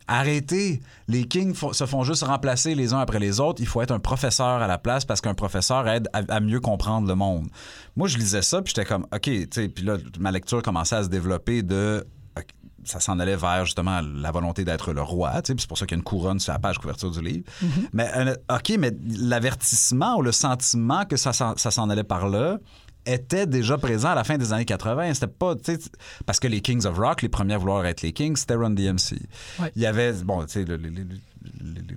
Arrêtez. Les kings se font juste remplacer les uns après les autres. Il faut être un professeur à la place parce qu'un professeur aide à, à mieux comprendre le monde. Moi, je lisais ça, puis j'étais comme, OK, tu sais, puis là, ma lecture commençait à se développer de. Ça s'en allait vers justement la volonté d'être le roi, tu sais, puis c'est pour ça qu'il y a une couronne sur la page couverture du livre. Mais euh, OK, mais l'avertissement ou le sentiment que ça s'en allait par là, était déjà présent à la fin des années 80. C'était pas, tu sais, parce que les Kings of Rock, les premiers à vouloir être les Kings, c'était Run DMC. Ouais. Il y avait, bon, tu sais, le- le- le- le-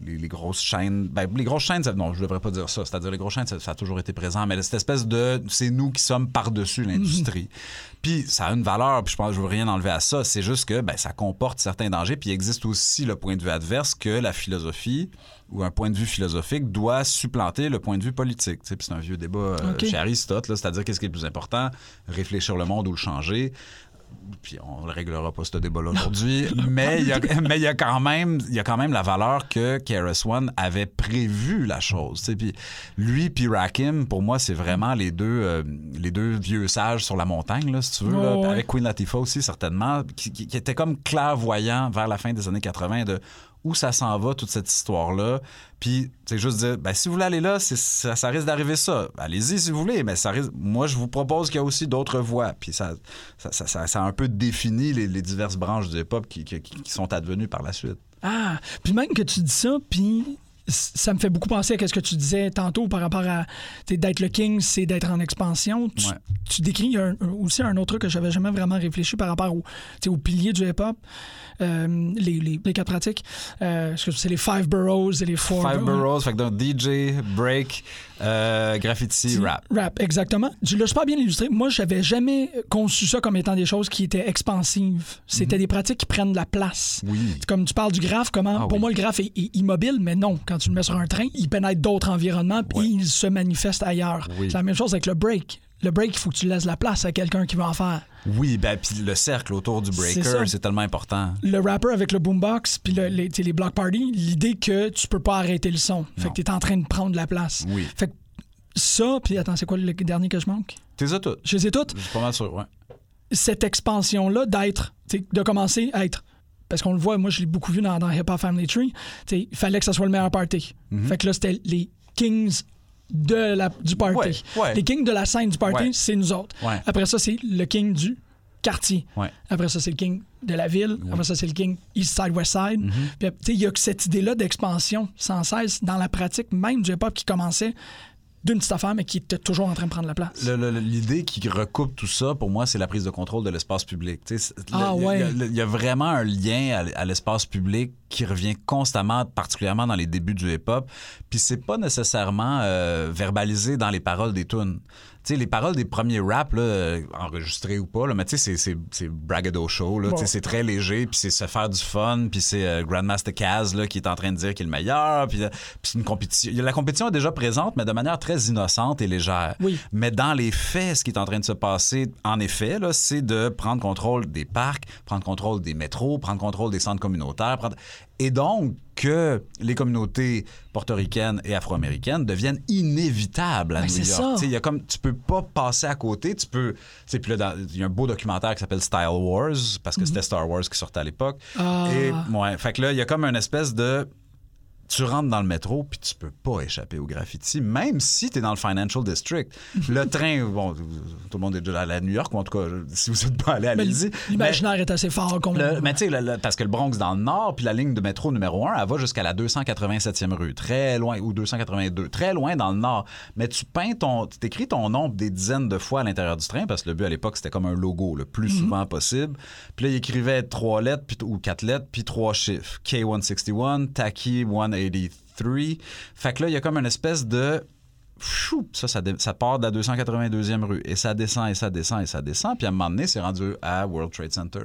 les, les grosses chaînes. Ben, les grosses chaînes, ça- non, je devrais pas dire ça. C'est-à-dire, les grosses chaînes, ça, ça a toujours été présent, mais cette espèce de. C'est nous qui sommes par-dessus l'industrie. Puis ça a une valeur, puis je pense je veux rien enlever à ça. C'est juste que ben, ça comporte certains dangers, puis il existe aussi le point de vue adverse que la philosophie ou un point de vue philosophique doit supplanter le point de vue politique. C'est un vieux débat euh, chez Aristote, c'est-à-dire qu'est-ce qui est le plus important, réfléchir le monde ou le changer puis on ne réglera pas ce débat-là aujourd'hui, mais il y a, mais il y a quand même il y a quand même la valeur que KRS-One avait prévu la chose. Puis lui puis Rakim, pour moi, c'est vraiment les deux, euh, les deux vieux sages sur la montagne, là, si tu veux, là. Ouais, ouais. avec Queen Latifah aussi, certainement, qui, qui, qui étaient comme clairvoyants vers la fin des années 80 de où ça s'en va, toute cette histoire-là. Puis, c'est juste dire, ben, si vous voulez aller là, ça, risque d'arriver ça. Allez-y si vous voulez, mais ça risque... moi, je vous propose qu'il y a aussi d'autres voies. Puis, ça, ça, ça, ça- a un peu défini les, diverses branches du hip-hop qui, qui- sont advenues par la suite. Ah, puis même que tu dis ça, puis ça me fait beaucoup penser à ce que tu disais tantôt par rapport à d'être le king, c'est d'être en expansion. Tu, Ouais. tu décris un- aussi un autre truc que j'avais jamais vraiment réfléchi par rapport au, aux piliers du hip-hop, euh, les, les, les quatre pratiques. Euh, c'est les five boroughs et les four Five boroughs, fait que donc DJ, break, Euh, graffiti, rap. Rap, exactement. Tu l'as super bien illustré. Moi, j'avais jamais conçu ça comme étant des choses qui étaient expansives. C'était des pratiques qui prennent de la place. Mhm. Oui. Comme tu parles du graphe, comment Ah pour oui. moi le graphe est, est immobile, mais non. Quand tu le mets sur un train, il pénètre d'autres environnements puis Ouais. il se manifeste ailleurs. Oui. C'est la même chose avec le break. Le break, il faut que tu laisses la place à quelqu'un qui va en faire. Oui, ben, puis le cercle autour du breaker, c'est tellement important. Le rapper avec le boombox puis le- les, block parties, l'idée que tu peux pas arrêter le son. Fait Non. que tu es en train de prendre la place. Oui. Fait que ça, puis attends, c'est quoi le dernier que je manque? T'es ça tout. Je les ai toutes. Je suis pas mal sûr, ouais. cette expansion-là d'être, de commencer à être. Parce qu'on le voit, moi je l'ai beaucoup vu dans, dans Hip Hop Family Tree, il fallait que ça soit le meilleur party. Mhm. Fait que là, c'était les kings de la, du party. Ouais, ouais. Les kings de la scène du party, Ouais. c'est nous autres. Après ça, c'est le king du quartier. Après ça, c'est le king de la ville. Après ça, c'est le king East Side, West Side. Mhm. Puis, sais, il y a que cette idée-là d'expansion sans cesse dans la pratique même du hip-hop qui commençait d'une petite affaire, mais qui était toujours en train de prendre la place. L'idée qui recoupe tout ça, pour moi, c'est la prise de contrôle de l'espace public. Ah, il y a- ouais. y y, a vraiment un lien à, à l'espace public qui revient constamment, particulièrement dans les débuts du hip-hop. Puis c'est pas nécessairement euh, verbalisé dans les paroles des tunes. Sais, les paroles des premiers raps, là, euh, enregistrés ou pas, là, mais tu sais, c'est- c'est- braggadocio, là, Bon. c'est très léger, puis c'est se faire du fun, puis c'est euh, Grandmaster Caz là, qui est en train de dire qu'il est le meilleur, puis euh, une compétition. La compétition est déjà présente, mais de manière très innocente et légère. Oui. Mais dans les faits, ce qui est en train de se passer, en effet, c'est de prendre contrôle des parcs, prendre contrôle des métros, prendre contrôle des centres communautaires. prendre- Et donc que les communautés portoricaines et afro-américaines deviennent inévitables à Ben, New c'est York. ça. Tu sais, Il y a comme, tu peux pas passer à côté. Tu peux. Puis là, il y a un beau documentaire qui s'appelle Style Wars, parce que c'était Star Wars qui sortait à l'époque. Mhm. Ah. Et ouais, fait que là, il y a comme une espèce de tu rentres dans le métro puis tu peux pas échapper au graffiti, même si tu es dans le Financial District. Le train, bon, tout le monde est déjà allé à New York, ou en tout cas, si vous êtes pas allé, allez-y. L'imaginaire est assez fort. qu'on- Le- mais tu sais, parce que le Bronx dans le nord, puis la ligne de métro numéro 1, elle va jusqu'à la 287e rue, très loin, ou 282, très loin dans le nord. Mais tu peins ton, tu t'écris ton nom des dizaines de fois à l'intérieur du train, parce que le but à l'époque, c'était comme un logo, le plus souvent possible. Puis là, il écrivait trois lettres, puis, ou quatre lettres, puis trois chiffres. K161, Taki 183. Fait que là, il y a comme une espèce de ça, ça, ça part de la 282e rue et ça descend et ça descend et ça descend. Puis à un moment donné, c'est rendu à World Trade Center,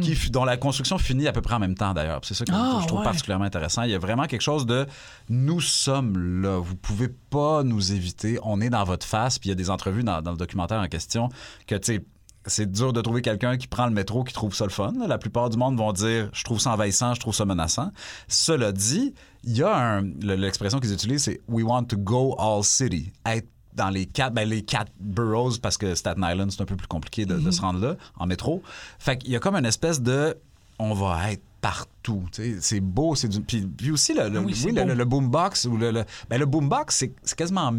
qui, fi- dont la construction finit à peu près en même temps d'ailleurs. C'est ça que Ah, je trouve ouais. particulièrement intéressant. Il y a vraiment quelque chose de nous sommes là, vous pouvez pas nous éviter, on est dans votre face. Puis il y a des entrevues dans, dans le documentaire en question que tu sais. C'est dur de trouver quelqu'un qui prend le métro qui trouve ça le fun. La plupart du monde vont dire je trouve ça envahissant, je trouve ça menaçant. Cela dit, il y a l'expression qu'ils utilisent c'est we want to go all city. Être dans les quatre ben les quatre boroughs parce que Staten Island c'est un peu plus compliqué de, de se rendre là en métro. Fait qu'il y a comme une espèce de on va être partout. C'est beau, c'est du... puis, puis aussi le, le- Ah oui, oui, c'est le, le- boombox ou le, le, ben, le boombox c'est c'est quasiment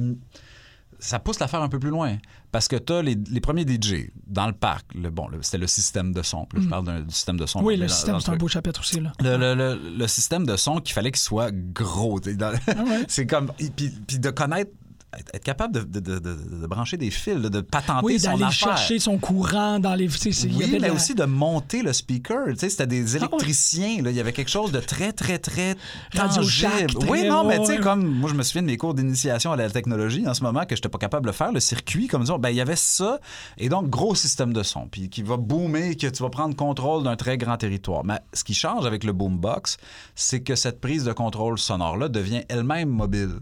ça pousse l'affaire un peu plus loin. Parce que tu as les, les premiers DJ dans le parc. Le, bon, c'était le système de son. Là, Je parle d'un- du système de son. Mm. Oui, le système, c'est un beau chapitre aussi. Là. Le, le- le- le système de son qu'il fallait qu'il soit gros. Ah ouais. c'est comme. puis de connaître. Être- capable de, de- de- de- de brancher des fils, de, patenter Oui, son d'aller affaire. chercher son courant dans les. Oui, mais la- aussi de monter le speaker. Tu sais, c'était des Ah électriciens. là. Il y avait quelque chose de très, très, très tangible. très- oui, non, mais tu sais, comme moi, je me souviens de mes cours d'initiation à la technologie en ce moment que je n'étais pas capable de faire, le circuit, comme disons, ben, il y avait ça. Et donc, gros système de son, puis qui va boomer, que tu vas prendre contrôle d'un très grand territoire. Mais ce qui change avec le boombox, c'est que cette prise de contrôle sonore-là devient elle-même mobile.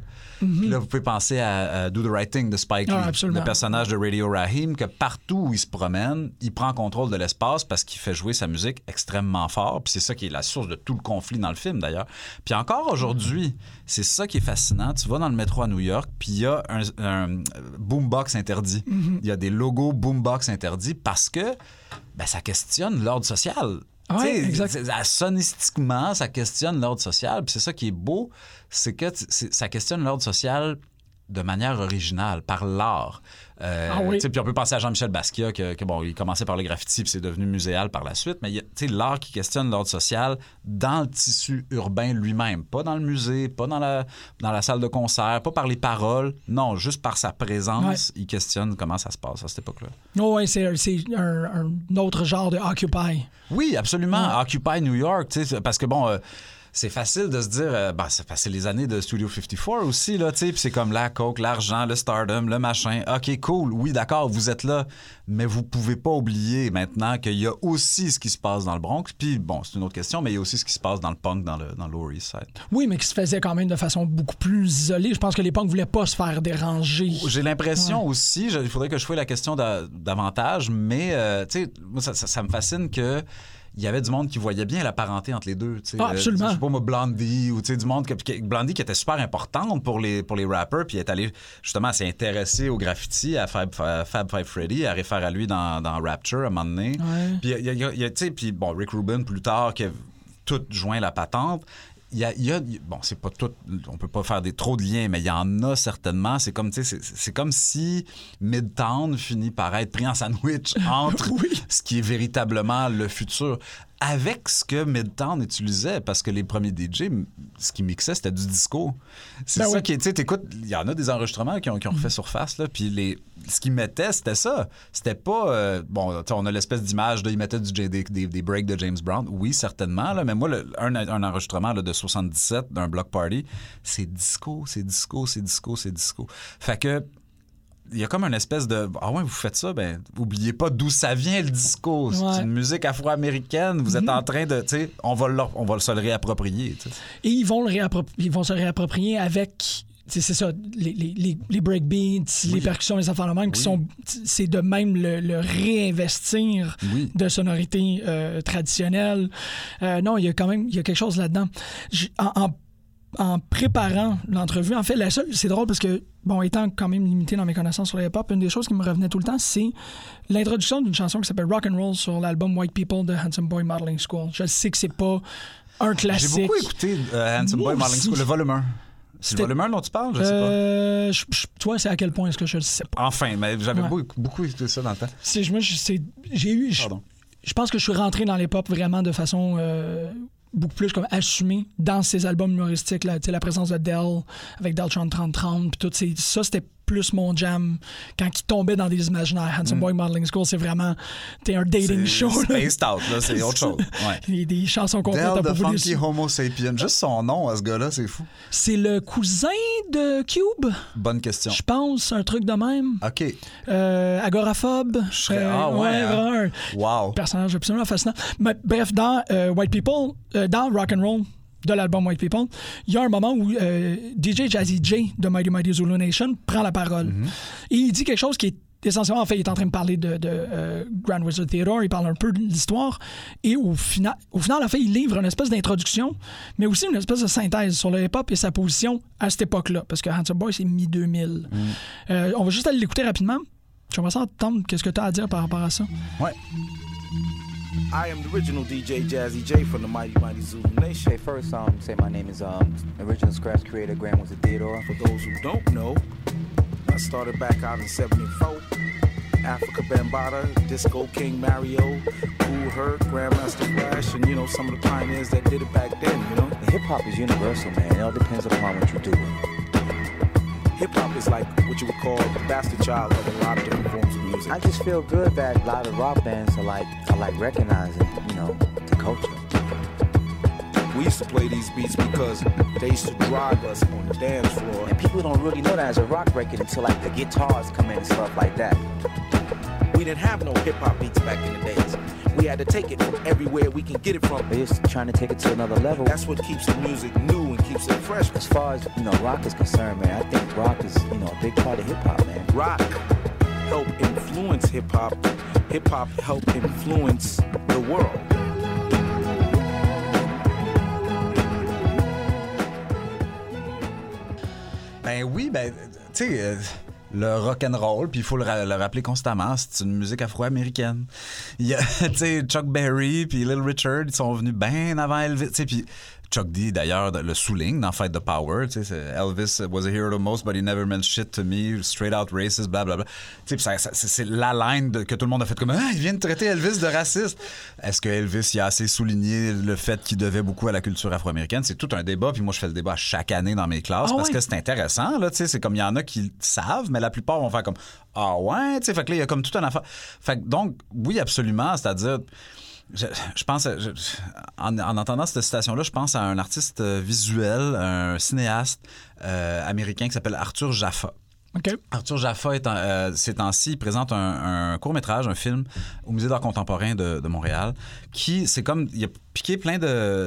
Puis Là, vous pouvez penser à, à Do the Right Thing de Spike Ah, Lee, le personnage de Radio Rahim, que partout où il se promène, il prend contrôle de l'espace parce qu'il fait jouer sa musique extrêmement fort. Puis c'est ça qui est la source de tout le conflit dans le film, d'ailleurs. Puis encore aujourd'hui, c'est ça qui est fascinant. Tu vas dans le métro à New York, puis il y a un, un boombox interdit. Il y a des logos boombox interdits parce que ben, ça questionne l'ordre social. Ouais, Tu sais, exact. Sonistiquement, ça questionne l'ordre social. Puis c'est ça qui est beau, c'est que ça questionne l'ordre social de manière originale, par l'art. Euh, Ah oui. Puis on peut penser à Jean-Michel Basquiat, que, que, bon, il commençait par le graffiti, puis c'est devenu muséal par la suite. Mais il y a, tu sais, l'art qui questionne l'ordre social dans le tissu urbain lui-même. Pas dans le musée, pas dans la, dans la salle de concert, pas par les paroles. Non, juste par sa présence, il questionne comment ça se passe à cette époque-là. Oh, ouais, c'est c'est un, un autre genre de Occupy. Oui, absolument. Occupy New York, tu sais, parce que bon. euh, c'est facile de se dire, euh, bah, c'est c'est les années de Studio 54 aussi, là, tu sais, puis c'est comme la coke, l'argent, le stardom, le machin. OK, cool, oui, d'accord, vous êtes là, mais vous pouvez pas oublier maintenant qu'il y a aussi ce qui se passe dans le Bronx, puis bon, c'est une autre question, mais il y a aussi ce qui se passe dans le punk, dans le, dans le Lower East Side. Oui, mais qui se faisait quand même de façon beaucoup plus isolée. Je pense que les punks voulaient pas se faire déranger. J'ai l'impression aussi, il faudrait que je fouille la question d'a- davantage, mais euh, tu sais, ça- ça me fascine que. Il y avait du monde qui voyait bien la parenté entre les deux. Ah, absolument. Euh, je sais pas, moi, Blondie, ou du monde. Que, Blondie qui était super importante pour les, pour les rappers, puis est allée justement à s'intéresser au graffiti, à Fab, à Fab Five Freddy, à référer à lui dans, dans Rapture à un moment donné. Puis bon, Rick Rubin plus tard, qui a tout joint la patente. Il y a, il y a- bon, c'est pas tout, on peut pas faire des, trop de liens, mais il y en a certainement. C'est comme, tu sais, c'est- c'est comme si Midtown finit par être pris en sandwich entre ce qui est véritablement le futur avec ce que Midtown utilisait, parce que les premiers DJ, ce qu'ils mixaient, c'était du disco. C'est Ben ça qui est, tu sais, t'écoutes, il y en a des enregistrements qui ont, qui ont refait surface, là, puis les, ce qu'ils mettaient, c'était ça. C'était pas, euh, bon, on a l'espèce d'image, de, ils mettaient du, des, des, des breaks de James Brown, oui, certainement, là, mais moi, le- un, un enregistrement là, de 77 d'un block party, c'est disco, c'est disco, c'est disco, c'est disco. Fait que, il y a comme une espèce de ah ouais vous faites ça ben oubliez pas d'où ça vient le disco c'est une musique afro-américaine vous êtes en train de tu sais on va le on va se le réapproprier. Et ils vont, le ils vont se réapproprier avec. C'est ça, les, les, les, breakbeats, les percussions, les affaires de même, qui sont. C'est de même le, le réinvestir Oui. de sonorités euh, traditionnelles. Euh, non, il y a quand même il y a quelque chose là-dedans. J- En, en- en préparant l'entrevue, en fait, la seule, c'est drôle parce que, bon, étant quand même limité dans mes connaissances sur le hip-hop, une des choses qui me revenait tout le temps, c'est l'introduction d'une chanson qui s'appelle Rock and Roll sur l'album White People de Handsome Boy Modeling School. Je sais que c'est pas un j'ai classique. beaucoup écouté euh, Handsome Moi Boy aussi. School le volume 1 c'est le volume 1 dont tu parles je sais pas Euh, je- je- toi, c'est à quel point est-ce que je le sais pas? enfin mais j'avais Ouais. beaucoup, beaucoup écouté ça dans le temps C'est, je- j'ai eu. je- pardon je pense que je suis rentré dans l'hip-hop vraiment de façon euh, beaucoup plus comme assumée dans ces albums humoristiques. Là, la présence de Dell avec Deltron 3030, puis tout ça, c'était plus mon jam quand il tombait dans des imaginaires. Handsome Boy Modeling School, c'est vraiment t'es un dating Mm. C'est show. là. spaced out là c'est autre chose ouais. Des chansons complètes à the propos Funky Homo Sapien juste son nom à ce gars-là c'est fou C'est le cousin de Cube, bonne question je pense, un truc de même. ok Euh, agoraphobe. serais- ah ouais, hein? vraiment un- wow personnage absolument fascinant. Mais, bref, dans euh, White People, euh, dans Rock and Roll de l'album White People, il y a un moment où euh, DJ Jazzy J de Mighty Mighty Zulu Nation prend la parole. Et il dit quelque chose qui est essentiellement, en fait, il est en train de parler de, de, euh, Grand Wizard Theater, il parle un peu de l'histoire, et au final, au final, en fait, il livre une espèce d'introduction, mais aussi une espèce de synthèse sur le hip-hop et sa position à cette époque-là, parce que Handsome Boy, c'est mi-2000. Euh, on va juste aller l'écouter rapidement. J'aimerais ça entendre qu'est-ce que tu as à dire par rapport à ça? ouais I am the original DJ Jazzy J from the Mighty Mighty Zulu Nation. Okay, first, um, say my name is um, original scratch creator Grand Wizard Theodore. For those who don't know, I started back out in 74. Africa Bambata, Disco King Mario, Cool Herc, Grandmaster Flash, and you know, some of the pioneers that did it back then, you know. Hip hop is universal, man. It all depends upon what you do. Hip hop is like what you would call the bastard child of a lot of different forms of music. I just feel good that a lot of rock bands are like are like recognizing, you know, the culture. We used to play these beats because they used to drive us on the dance floor. And people don't really know that as a rock record until like the guitars come in and stuff like that. We didn't have no hip hop beats back in the days. We had to take it from everywhere we can get it from. They're just trying to take it to another level. That's what keeps the music new keeps it fresh. as far as you know, rock is concerned, man. I think rock is you know a big part of hip hop, man. rock help influence hip hop. Hip hop help influence the world. Ben oui, ben, tu sais, euh, le rock and roll, puis il faut le, ra- le rappeler constamment, c'est une musique afro-américaine. Il y a, tu sais, Chuck Berry puis Little Richard, ils sont venus bien avant Elvis, tu sais, puis Chuck D, d'ailleurs, le souligne dans Fight the Power, tu sais, c'est Elvis was a hero to most, but he never meant shit to me, straight out racist, blablabla. C'est la line de- que tout le monde a fait comme, ah, il vient de traiter Elvis de raciste. Est-ce que Elvis, a assez souligné le fait qu'il devait beaucoup à la culture afro-américaine? C'est tout un débat, puis moi, je fais le débat chaque année dans mes classes Ah parce que c'est intéressant, là, tu sais, c'est comme il y en a qui savent, mais la plupart vont faire comme, ah ouais, tu sais, fait que là, il y a comme tout un affaire. Fait que donc, oui, absolument, c'est-à-dire, Je, pense, en, en entendant cette citation-là, je pense à un artiste euh, visuel, un cinéaste euh, américain qui s'appelle Arthur Jaffa. OK. Arthur Jaffa, est en- euh, ces temps-ci, il présente un, un court-métrage, un film au Musée d'art contemporain de, de Montréal, qui, c'est comme, il a piqué plein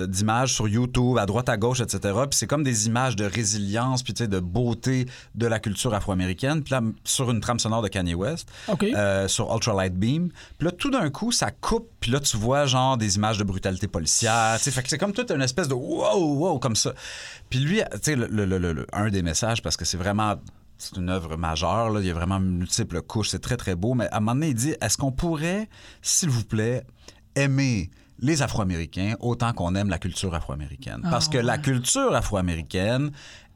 d'images sur YouTube, à droite, à gauche, etc. Puis c'est comme des images de résilience, puis tu sais, de beauté de la culture afro-américaine. Puis là, sur une trame sonore de Kanye West, OK. euh, sur Ultralight Beam. Puis là, tout d'un coup, ça coupe, puis là, tu vois genre des images de brutalité policière. tu sais. Fait que c'est comme toute une espèce de wow, wow, comme ça. Puis lui, tu sais, le, le- le- le- un des messages, parce que c'est vraiment. C'est une œuvre majeure, là. il y a vraiment multiples couches, c'est très très beau, mais à un moment donné, il dit est-ce qu'on pourrait, s'il vous plaît, aimer les Afro-Américains autant qu'on aime la culture afro-américaine? Parce que la culture afro-américaine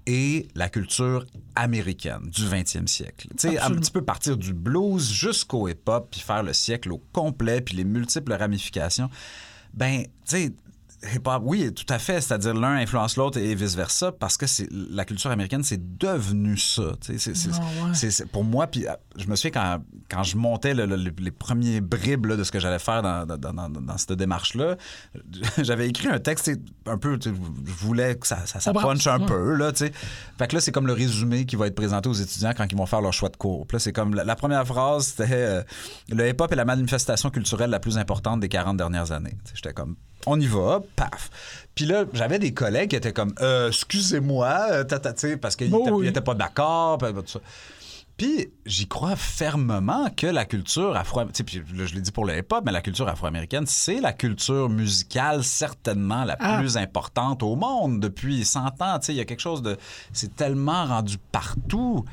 est la culture américaine du 20e siècle. Tu sais, un petit peu partir du blues jusqu'au hip-hop, puis faire le siècle au complet, puis les multiples ramifications. Ben, tu sais, hip-hop, oui, tout à fait. C'est-à-dire l'un influence l'autre et vice-versa, parce que c'est la culture américaine, c'est devenu ça. C'est- c'est- Ah ouais. pour moi, puis euh, je me souviens quand, quand je montais le- le- le- les premiers bribes là, de ce que j'allais faire dans, dans- dans- dans cette démarche-là, j'avais écrit un texte un peu, je voulais que ça, ça, ça brasse, punch un ouais. peu, là. Fait que là, c'est comme le résumé qui va être présenté aux étudiants quand ils vont faire leur choix de cours. Puis là, c'est comme la, la première phrase, c'était euh, le hip-hop est la manifestation culturelle la plus importante des 40 dernières années. J'étais comme on y va, paf. Puis là, j'avais des collègues qui étaient comme euh, excusez-moi, euh, tata, sais, parce qu'ils Oh étaient- oui. ils étaient pas d'accord, puis tout ça. Puis j'y crois fermement que la culture afro... Puis là, je l'ai dit pour le hip-hop, mais la culture afro-américaine, c'est la culture musicale certainement la Ah. plus importante au monde depuis 100 ans. Il y a quelque chose de... C'est tellement rendu partout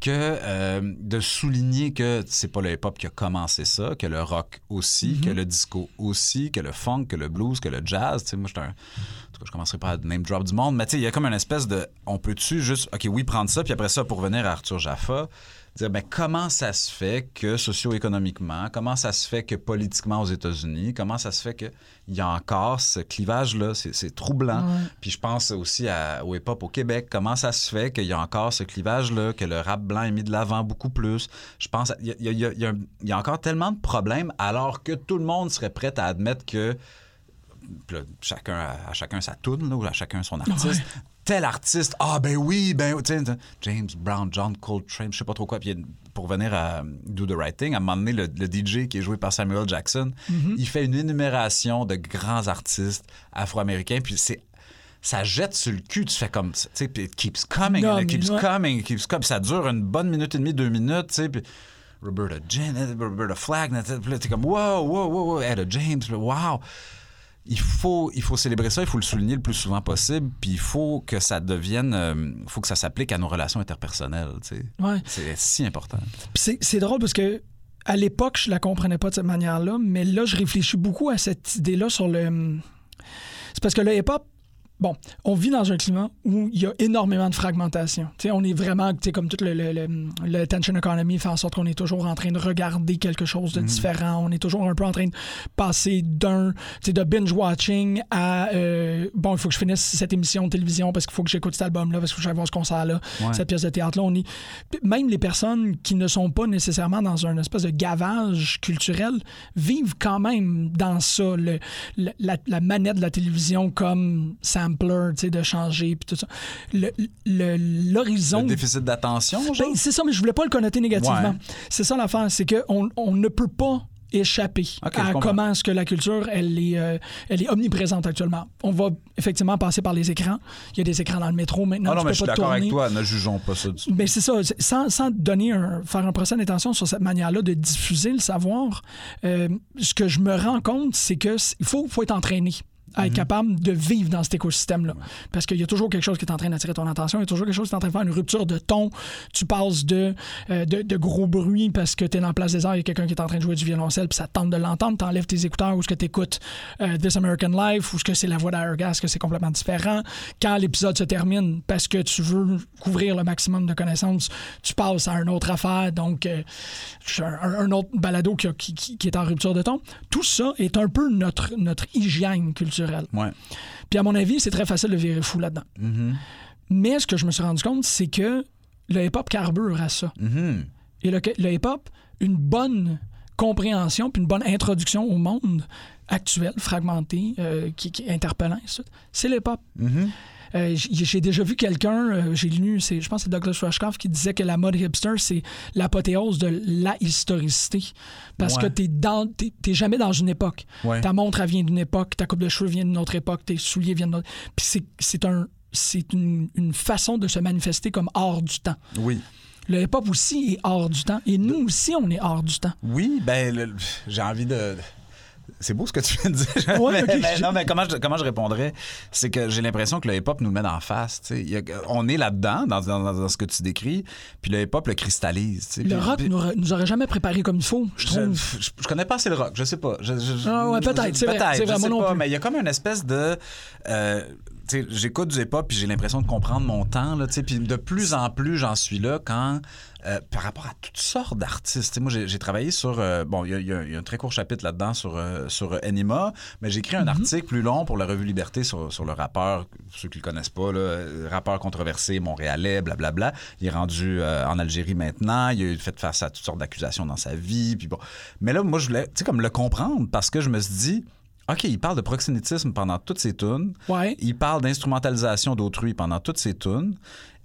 que euh, de souligner que c'est pas le hip-hop qui a commencé ça, que le rock aussi, que le disco aussi, que le funk, que le blues, que le jazz. Tu sais, moi, j'étais un... En tout cas, je commencerai pas à name drop du monde, mais tu sais, il y a comme une espèce de... On peut-tu juste... OK, oui, prendre ça, puis après ça, pour revenir à Arthur Jaffa, dire, ben, comment ça se fait que socio-économiquement, comment ça se fait que politiquement aux États-Unis, comment ça se fait qu'il y a encore ce clivage-là, c'est, c'est troublant. Ouais. Puis je pense aussi à, au hip-hop au Québec, comment ça se fait qu'il y a encore ce clivage-là, que le rap blanc est mis de l'avant beaucoup plus? Je pense, il y a, y y y encore tellement de problèmes alors que tout le monde serait prêt à admettre que là, chacun à, à chacun sa toune, là, ou à chacun son artiste. Tel artiste, ah ben oui, ben James Brown, John Coltrane, je sais pas trop quoi. Puis pour venir à Do the Right Thing, à un moment donné, le, le DJ qui est joué par Samuel Jackson, il fait une énumération de grands artistes afro-américains, puis c'est ça jette sur le cul, tu fais comme, tu sais, puis it keeps coming, Non, it keeps ouais. coming, it keeps coming, ça dure une bonne minute et demie, deux minutes, tu sais, puis Roberta Jen, Roberta Flack, t'es comme, wow, wow, wow, wow, Etta James, wow il faut, il faut célébrer ça, il faut le souligner le plus souvent possible, puis il faut que ça devienne, euh, faut que ça s'applique à nos relations interpersonnelles. tu sais. Ouais. C'est si important. C'est drôle parce que à l'époque, je la comprenais pas de cette manière-là, mais là, je réfléchis beaucoup à cette idée-là sur le. C'est parce que le hip-hop, bon, on vit dans un climat où il y a énormément de fragmentation. Tu sais, on est vraiment, comme tout le, le, le- le attention economy fait en sorte qu'on est toujours en train de regarder quelque chose de différent. On est toujours un peu en train de passer d'un, de binge-watching à, euh, bon, il faut que je finisse cette émission de télévision parce qu'il faut que j'écoute cet album-là, parce qu'il faut que j'aille voir ce concert-là, Ouais. cette pièce de théâtre-là. On est... Même les personnes qui ne sont pas nécessairement dans un espèce de gavage culturel vivent quand même dans ça, la, la manette de la télévision comme sampler, tu sais, de changer, puis tout ça. Le- le- L'horizon... Le déficit d'attention? Ben, c'est ça, mais je voulais pas le connoter négativement. Ouais. C'est ça l'affaire, c'est qu'on on ne peut pas échapper à comment est-ce que la culture elle est, euh, elle est omniprésente actuellement. On va effectivement passer par les écrans. Il y a des écrans dans le métro maintenant. Ah non, tu mais peux je suis d'accord avec toi, ne jugeons pas ça du tout. Mais c'est ça, sans, sans donner un, faire un procès d'intention sur cette manière-là de diffuser le savoir, euh, ce que je me rends compte, c'est que c- il faut, faut être entraîné à être capable de vivre dans cet écosystème-là. Parce qu'il y a toujours quelque chose qui est en train d'attirer ton attention, il y a toujours quelque chose qui est en train de faire une rupture de ton. Tu passes de, euh, de, de gros bruit parce que tu es dans la place des arts, il y a quelqu'un qui est en train de jouer du violoncelle, puis ça te tente de l'entendre, tu enlèves tes écouteurs ou ce que tu écoutes This American Life ou ce que c'est la voix d'Airgas, que c'est complètement différent. Quand l'épisode se termine, parce que tu veux couvrir le maximum de connaissances, tu passes à une autre affaire, donc euh, un, un autre balado qui, a- qui- qui- qui est en rupture de ton. Tout ça est un peu notre, notre hygiène culturelle. Ouais. Puis à mon avis, c'est très facile de virer fou là-dedans. Mhm. Mais ce que je me suis rendu compte, c'est que le hip-hop carbure à ça. Mhm. Et le, le hip-hop, une bonne compréhension puis une bonne introduction au monde actuel, fragmenté, euh, qui, qui est interpellant, c'est l'hip-hop. Euh, j'ai déjà vu quelqu'un, euh, j'ai lu, je pense que c'est Douglas Rushkoff qui disait que la mode hipster, c'est l'apothéose de la historicité. Parce Ouais. que t'es dans, jamais dans une époque. Ouais. Ta montre, elle vient d'une époque, ta coupe de cheveux vient d'une autre époque, tes souliers viennent d'une autre. Puis c'est, un, c'est une, une façon de se manifester comme hors du temps. Oui. Le hip-hop aussi est hors du temps. Et nous aussi, on est hors du temps. Oui, ben j'ai envie de. C'est beau ce que tu viens de dire. Ouais, mais, ok. mais non, mais comment je, comment je répondrais? C'est que j'ai l'impression que le hip-hop nous le met en face. a- on est là-dedans, dans, dans- dans ce que tu décris, puis le hip-hop le cristallise. Le rock puis- nous, nous aurait jamais préparé comme il faut, je trouve. je, je connais pas assez le rock, je sais pas. Ah ouais, peut-être, c'est vrai, peut-être, c'est vrai, je moi sais non pas, plus. Mais il y a comme une espèce de. euh, j'écoute du hip-hop puis j'ai l'impression de comprendre mon temps. Là, puis de plus en plus, j'en suis là quand. euh, par rapport à toutes sortes d'artistes. Moi, j'ai travaillé sur. euh, bon, il y, a- y y un très court chapitre là-dedans sur, euh, sur Enima, mais j'ai écrit un Mhm. article plus long pour la revue Liberté sur, sur le rappeur, ceux qui le connaissent pas, là, rappeur controversé montréalais, blablabla. Il est rendu en Algérie maintenant. Il a fait face à toutes sortes d'accusations dans sa vie. Puis bon. Mais là, moi, je voulais, tu sais, comme le comprendre parce que je me suis dit. OK, il parle de proxénétisme pendant toutes ses tunes. Ouais. Il parle d'instrumentalisation d'autrui pendant toutes ses tunes.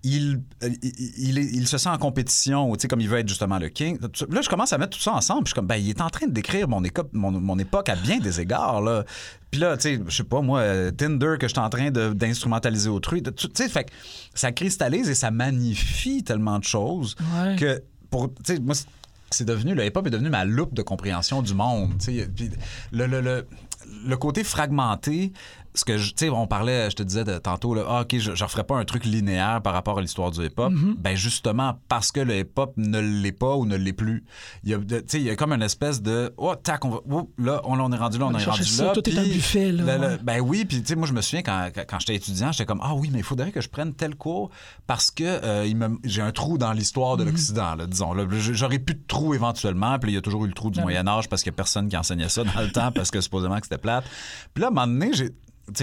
Il, euh, il, il se sent en compétition, tu sais, comme il veut être justement le king. Là, je commence à mettre tout ça ensemble. puis Je suis comme, ben, il est en train de décrire mon, éco- mon, mon époque à bien des égards, là. Puis là, tu sais, je sais pas, moi, euh, Tinder que je suis en train d'instrumentaliser autrui. Tu sais, fait que ça cristallise et ça magnifie tellement de choses Ouais. que, pour, tu sais, moi, c'est- devenu, le hip-hop est devenu ma loupe de compréhension du monde. tu sais. Puis le, le, le, le côté fragmenté, ce que je- tu sais, on parlait, je te disais de- tantôt, là, ah, OK, je ne referais pas un truc linéaire par rapport à l'histoire du hip-hop. Ben justement, parce que le hip-hop ne l'est pas ou ne l'est plus. Il y a, de- tu sais, il y a comme une espèce de, oh, tac, on va, oh, là, on, on est rendu là, on, On est rendu ça, là. tout est puis un buffet, là, le- le- ben oui, puis tu sais, moi, je me souviens quand, quand, j'étais étudiant, j'étais comme, ah oui, mais il faudrait que je prenne tel cours parce que euh, j'ai un trou dans l'histoire Mhm. de l'Occident, là, disons. Là. J- J'aurais plus de trou éventuellement, puis il y a toujours eu le trou du Ben oui. Moyen-Âge parce qu'il n'y a personne qui enseignait ça dans le temps parce que supposément que c'était plate. Puis là, à un moment donné, j'ai.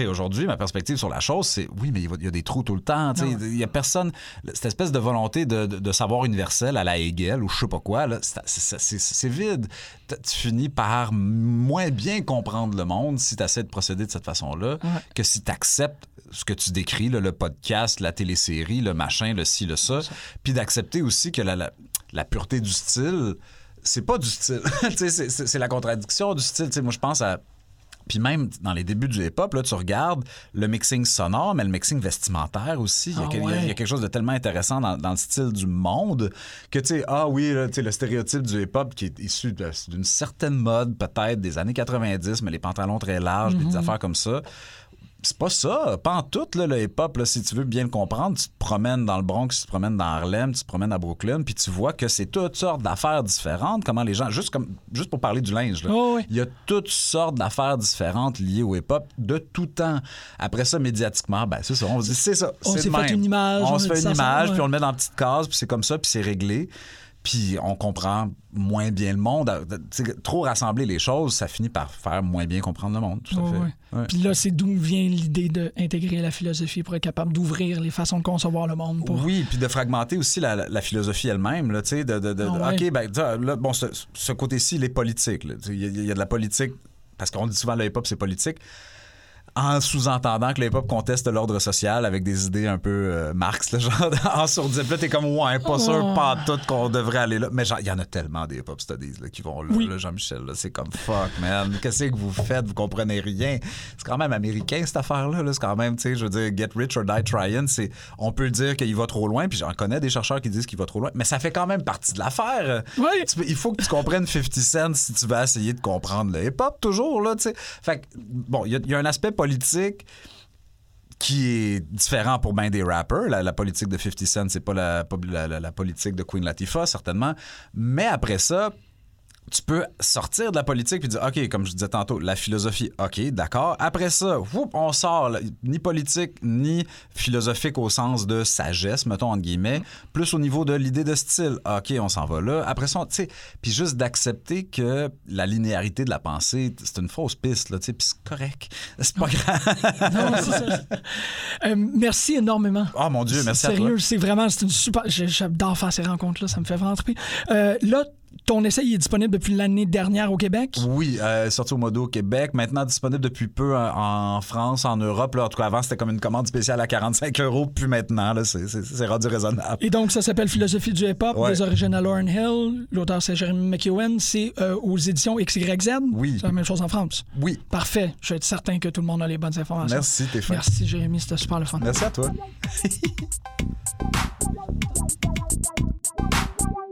Aujourd'hui, ma perspective sur la chose, c'est oui, mais il y a des trous tout le temps. Ah Il y a personne. Cette espèce de volonté de, de- de savoir universel à la Hegel ou je sais pas quoi, là, c'est- vide. Tu finis par moins bien comprendre le monde si tu essaies de procéder de cette façon-là que si tu acceptes ce que tu décris, là, le podcast, la télésérie, le machin, le ci, le ça, puis d'accepter aussi que la, la, la pureté du style, c'est pas du style. C'est- la contradiction du style. Tu sais, moi, je pense à. Puis même dans les débuts du hip-hop, là, tu regardes le mixing sonore, mais le mixing vestimentaire aussi. Il y a, Ah quel- il y a- ouais. il y a quelque chose de tellement intéressant dans, dans le style du monde que, tu sais, ah oui, là, tu sais, le stéréotype du hip-hop qui est issu d'une certaine mode, peut-être des années 90, mais les pantalons très larges, puis des affaires comme ça. C'est pas ça, pas en tout, là, le hip-hop. Si tu veux bien le comprendre, tu te promènes dans le Bronx, tu te promènes dans Harlem, tu te promènes à Brooklyn, puis tu vois que c'est toutes sortes d'affaires différentes. Comment les gens, juste, comme, juste pour parler du linge, là, Oh, oui. il y a toutes sortes d'affaires différentes liées au hip-hop de tout temps. Après ça, médiatiquement, ben c'est ça. On se dit, c'est ça. On s'est fait même. une image, On, on se fait une image, puis on le met dans une petite case, puis c'est comme ça, puis c'est réglé. Puis on comprend moins bien le monde. Sais, Trop rassembler les choses, ça finit par faire moins bien comprendre le monde. Tout à fait. Ouais. Puis là, c'est d'où vient l'idée d'intégrer la philosophie pour être capable d'ouvrir les façons de concevoir le monde. Pour... Oui, puis de fragmenter aussi la, philosophie elle-même, là, de, de- de- Ah ouais. OK, ben, là, bon, ce, ce côté-ci, il est politique, y, il y a de la politique, parce qu'on dit souvent le hip-hop, c'est politique, en sous-entendant que le hip-hop conteste l'ordre social avec des idées un peu euh, Marx, là, genre, en sourdine. Là, t'es comme, ouais, pas sûr, Oh. pas tout qu'on devrait aller là. Mais genre, il y en a tellement des hip-hop studies, là, qui vont là, Oui. là, Jean-Michel, c'est comme, fuck, man, qu'est-ce que vous faites, vous comprenez rien. C'est quand même américain, cette affaire-là, là. c'est quand même, tu sais, je veux dire, get rich or die trying, c'est, on peut dire qu'il va trop loin, puis j'en connais des chercheurs qui disent qu'il va trop loin, mais ça fait quand même partie de l'affaire. Oui. Tu peux- il faut que tu comprennes 50 Cent si tu vas essayer de comprendre le hip-hop, toujours, là, tu sais. Fait que, bon, il y, a- il y a un aspect politique qui est différent pour bien des rappers. La, politique de 50 Cent, c'est pas la- la politique de Queen Latifah, certainement. Mais après ça, tu peux sortir de la politique puis dire, OK, comme je disais tantôt, la philosophie, OK, d'accord. Après ça, whoop, on sort, là, ni politique, ni philosophique au sens de sagesse, mettons, entre guillemets, plus au niveau de l'idée de style. OK, on s'en va là. Après ça, tu sais, puis juste d'accepter que la linéarité de la pensée, c'est une fausse piste, là, tu sais, puis c'est correct. C'est pas grave. Non, c'est ça. Euh, merci énormément. Oh mon Dieu, merci à toi. Sérieux, c'est vraiment, c'est une super. J'adore faire ces rencontres-là, ça me fait vraiment triper. Euh, là, ton essai il est disponible depuis l'année dernière au Québec? Oui, euh, sorti au d'août au Québec. Maintenant disponible depuis peu en, en France, en Europe. Là. En tout cas, avant, c'était comme une commande spéciale à 45 euros. Puis maintenant, là, c'est, c'est, c'est rendu raisonnable. Et donc, ça s'appelle Philosophie du hip-hop, Ouais. des origines à Lauren Hill. L'auteur, c'est Jeremy McEwen. C'est euh, aux éditions XYZ. Oui. C'est la même chose en France. Oui. Parfait. Je vais être certain que tout le monde a les bonnes informations. Merci, t'es fin. Merci, Jérémy. C'était super le fun. Merci à toi.